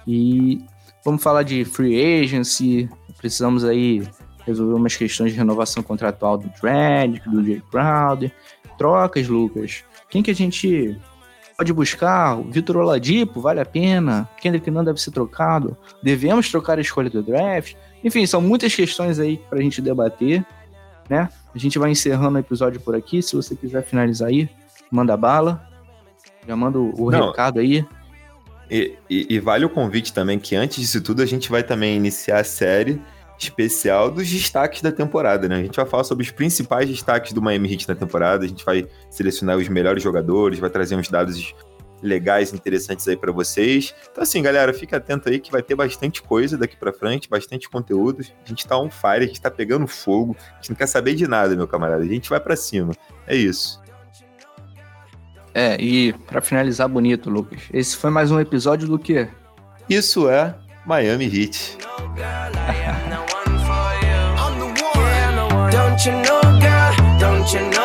E Vamos falar de free agency, precisamos aí resolver umas questões de renovação contratual do Dredd, do Jay Crowder, trocas, Lucas. Quem que a gente pode buscar? O Vitor Oladipo, vale a pena? Kendrick não deve ser trocado? Devemos trocar a escolha do draft? Enfim, são muitas questões aí para a gente debater, né? A gente vai encerrando o episódio por aqui. Se você quiser finalizar aí, manda bala. Já manda o não, recado aí. E, e, e, vale o convite também que antes disso tudo a gente vai também iniciar a série especial dos destaques da temporada, né? A gente vai falar sobre os principais destaques do Miami Heat na temporada, a gente vai selecionar os melhores jogadores, vai trazer uns dados legais, interessantes aí para vocês. Então assim, galera, fica atento aí que vai ter bastante coisa daqui para frente, bastante conteúdo. A gente tá on fire, a gente tá pegando fogo, a gente não quer saber de nada, meu camarada. A gente vai para cima. É isso. É, e para finalizar bonito, Lucas, esse foi mais um episódio do que? Isso é Miami Heat. Don't you know, girl? Don't you know?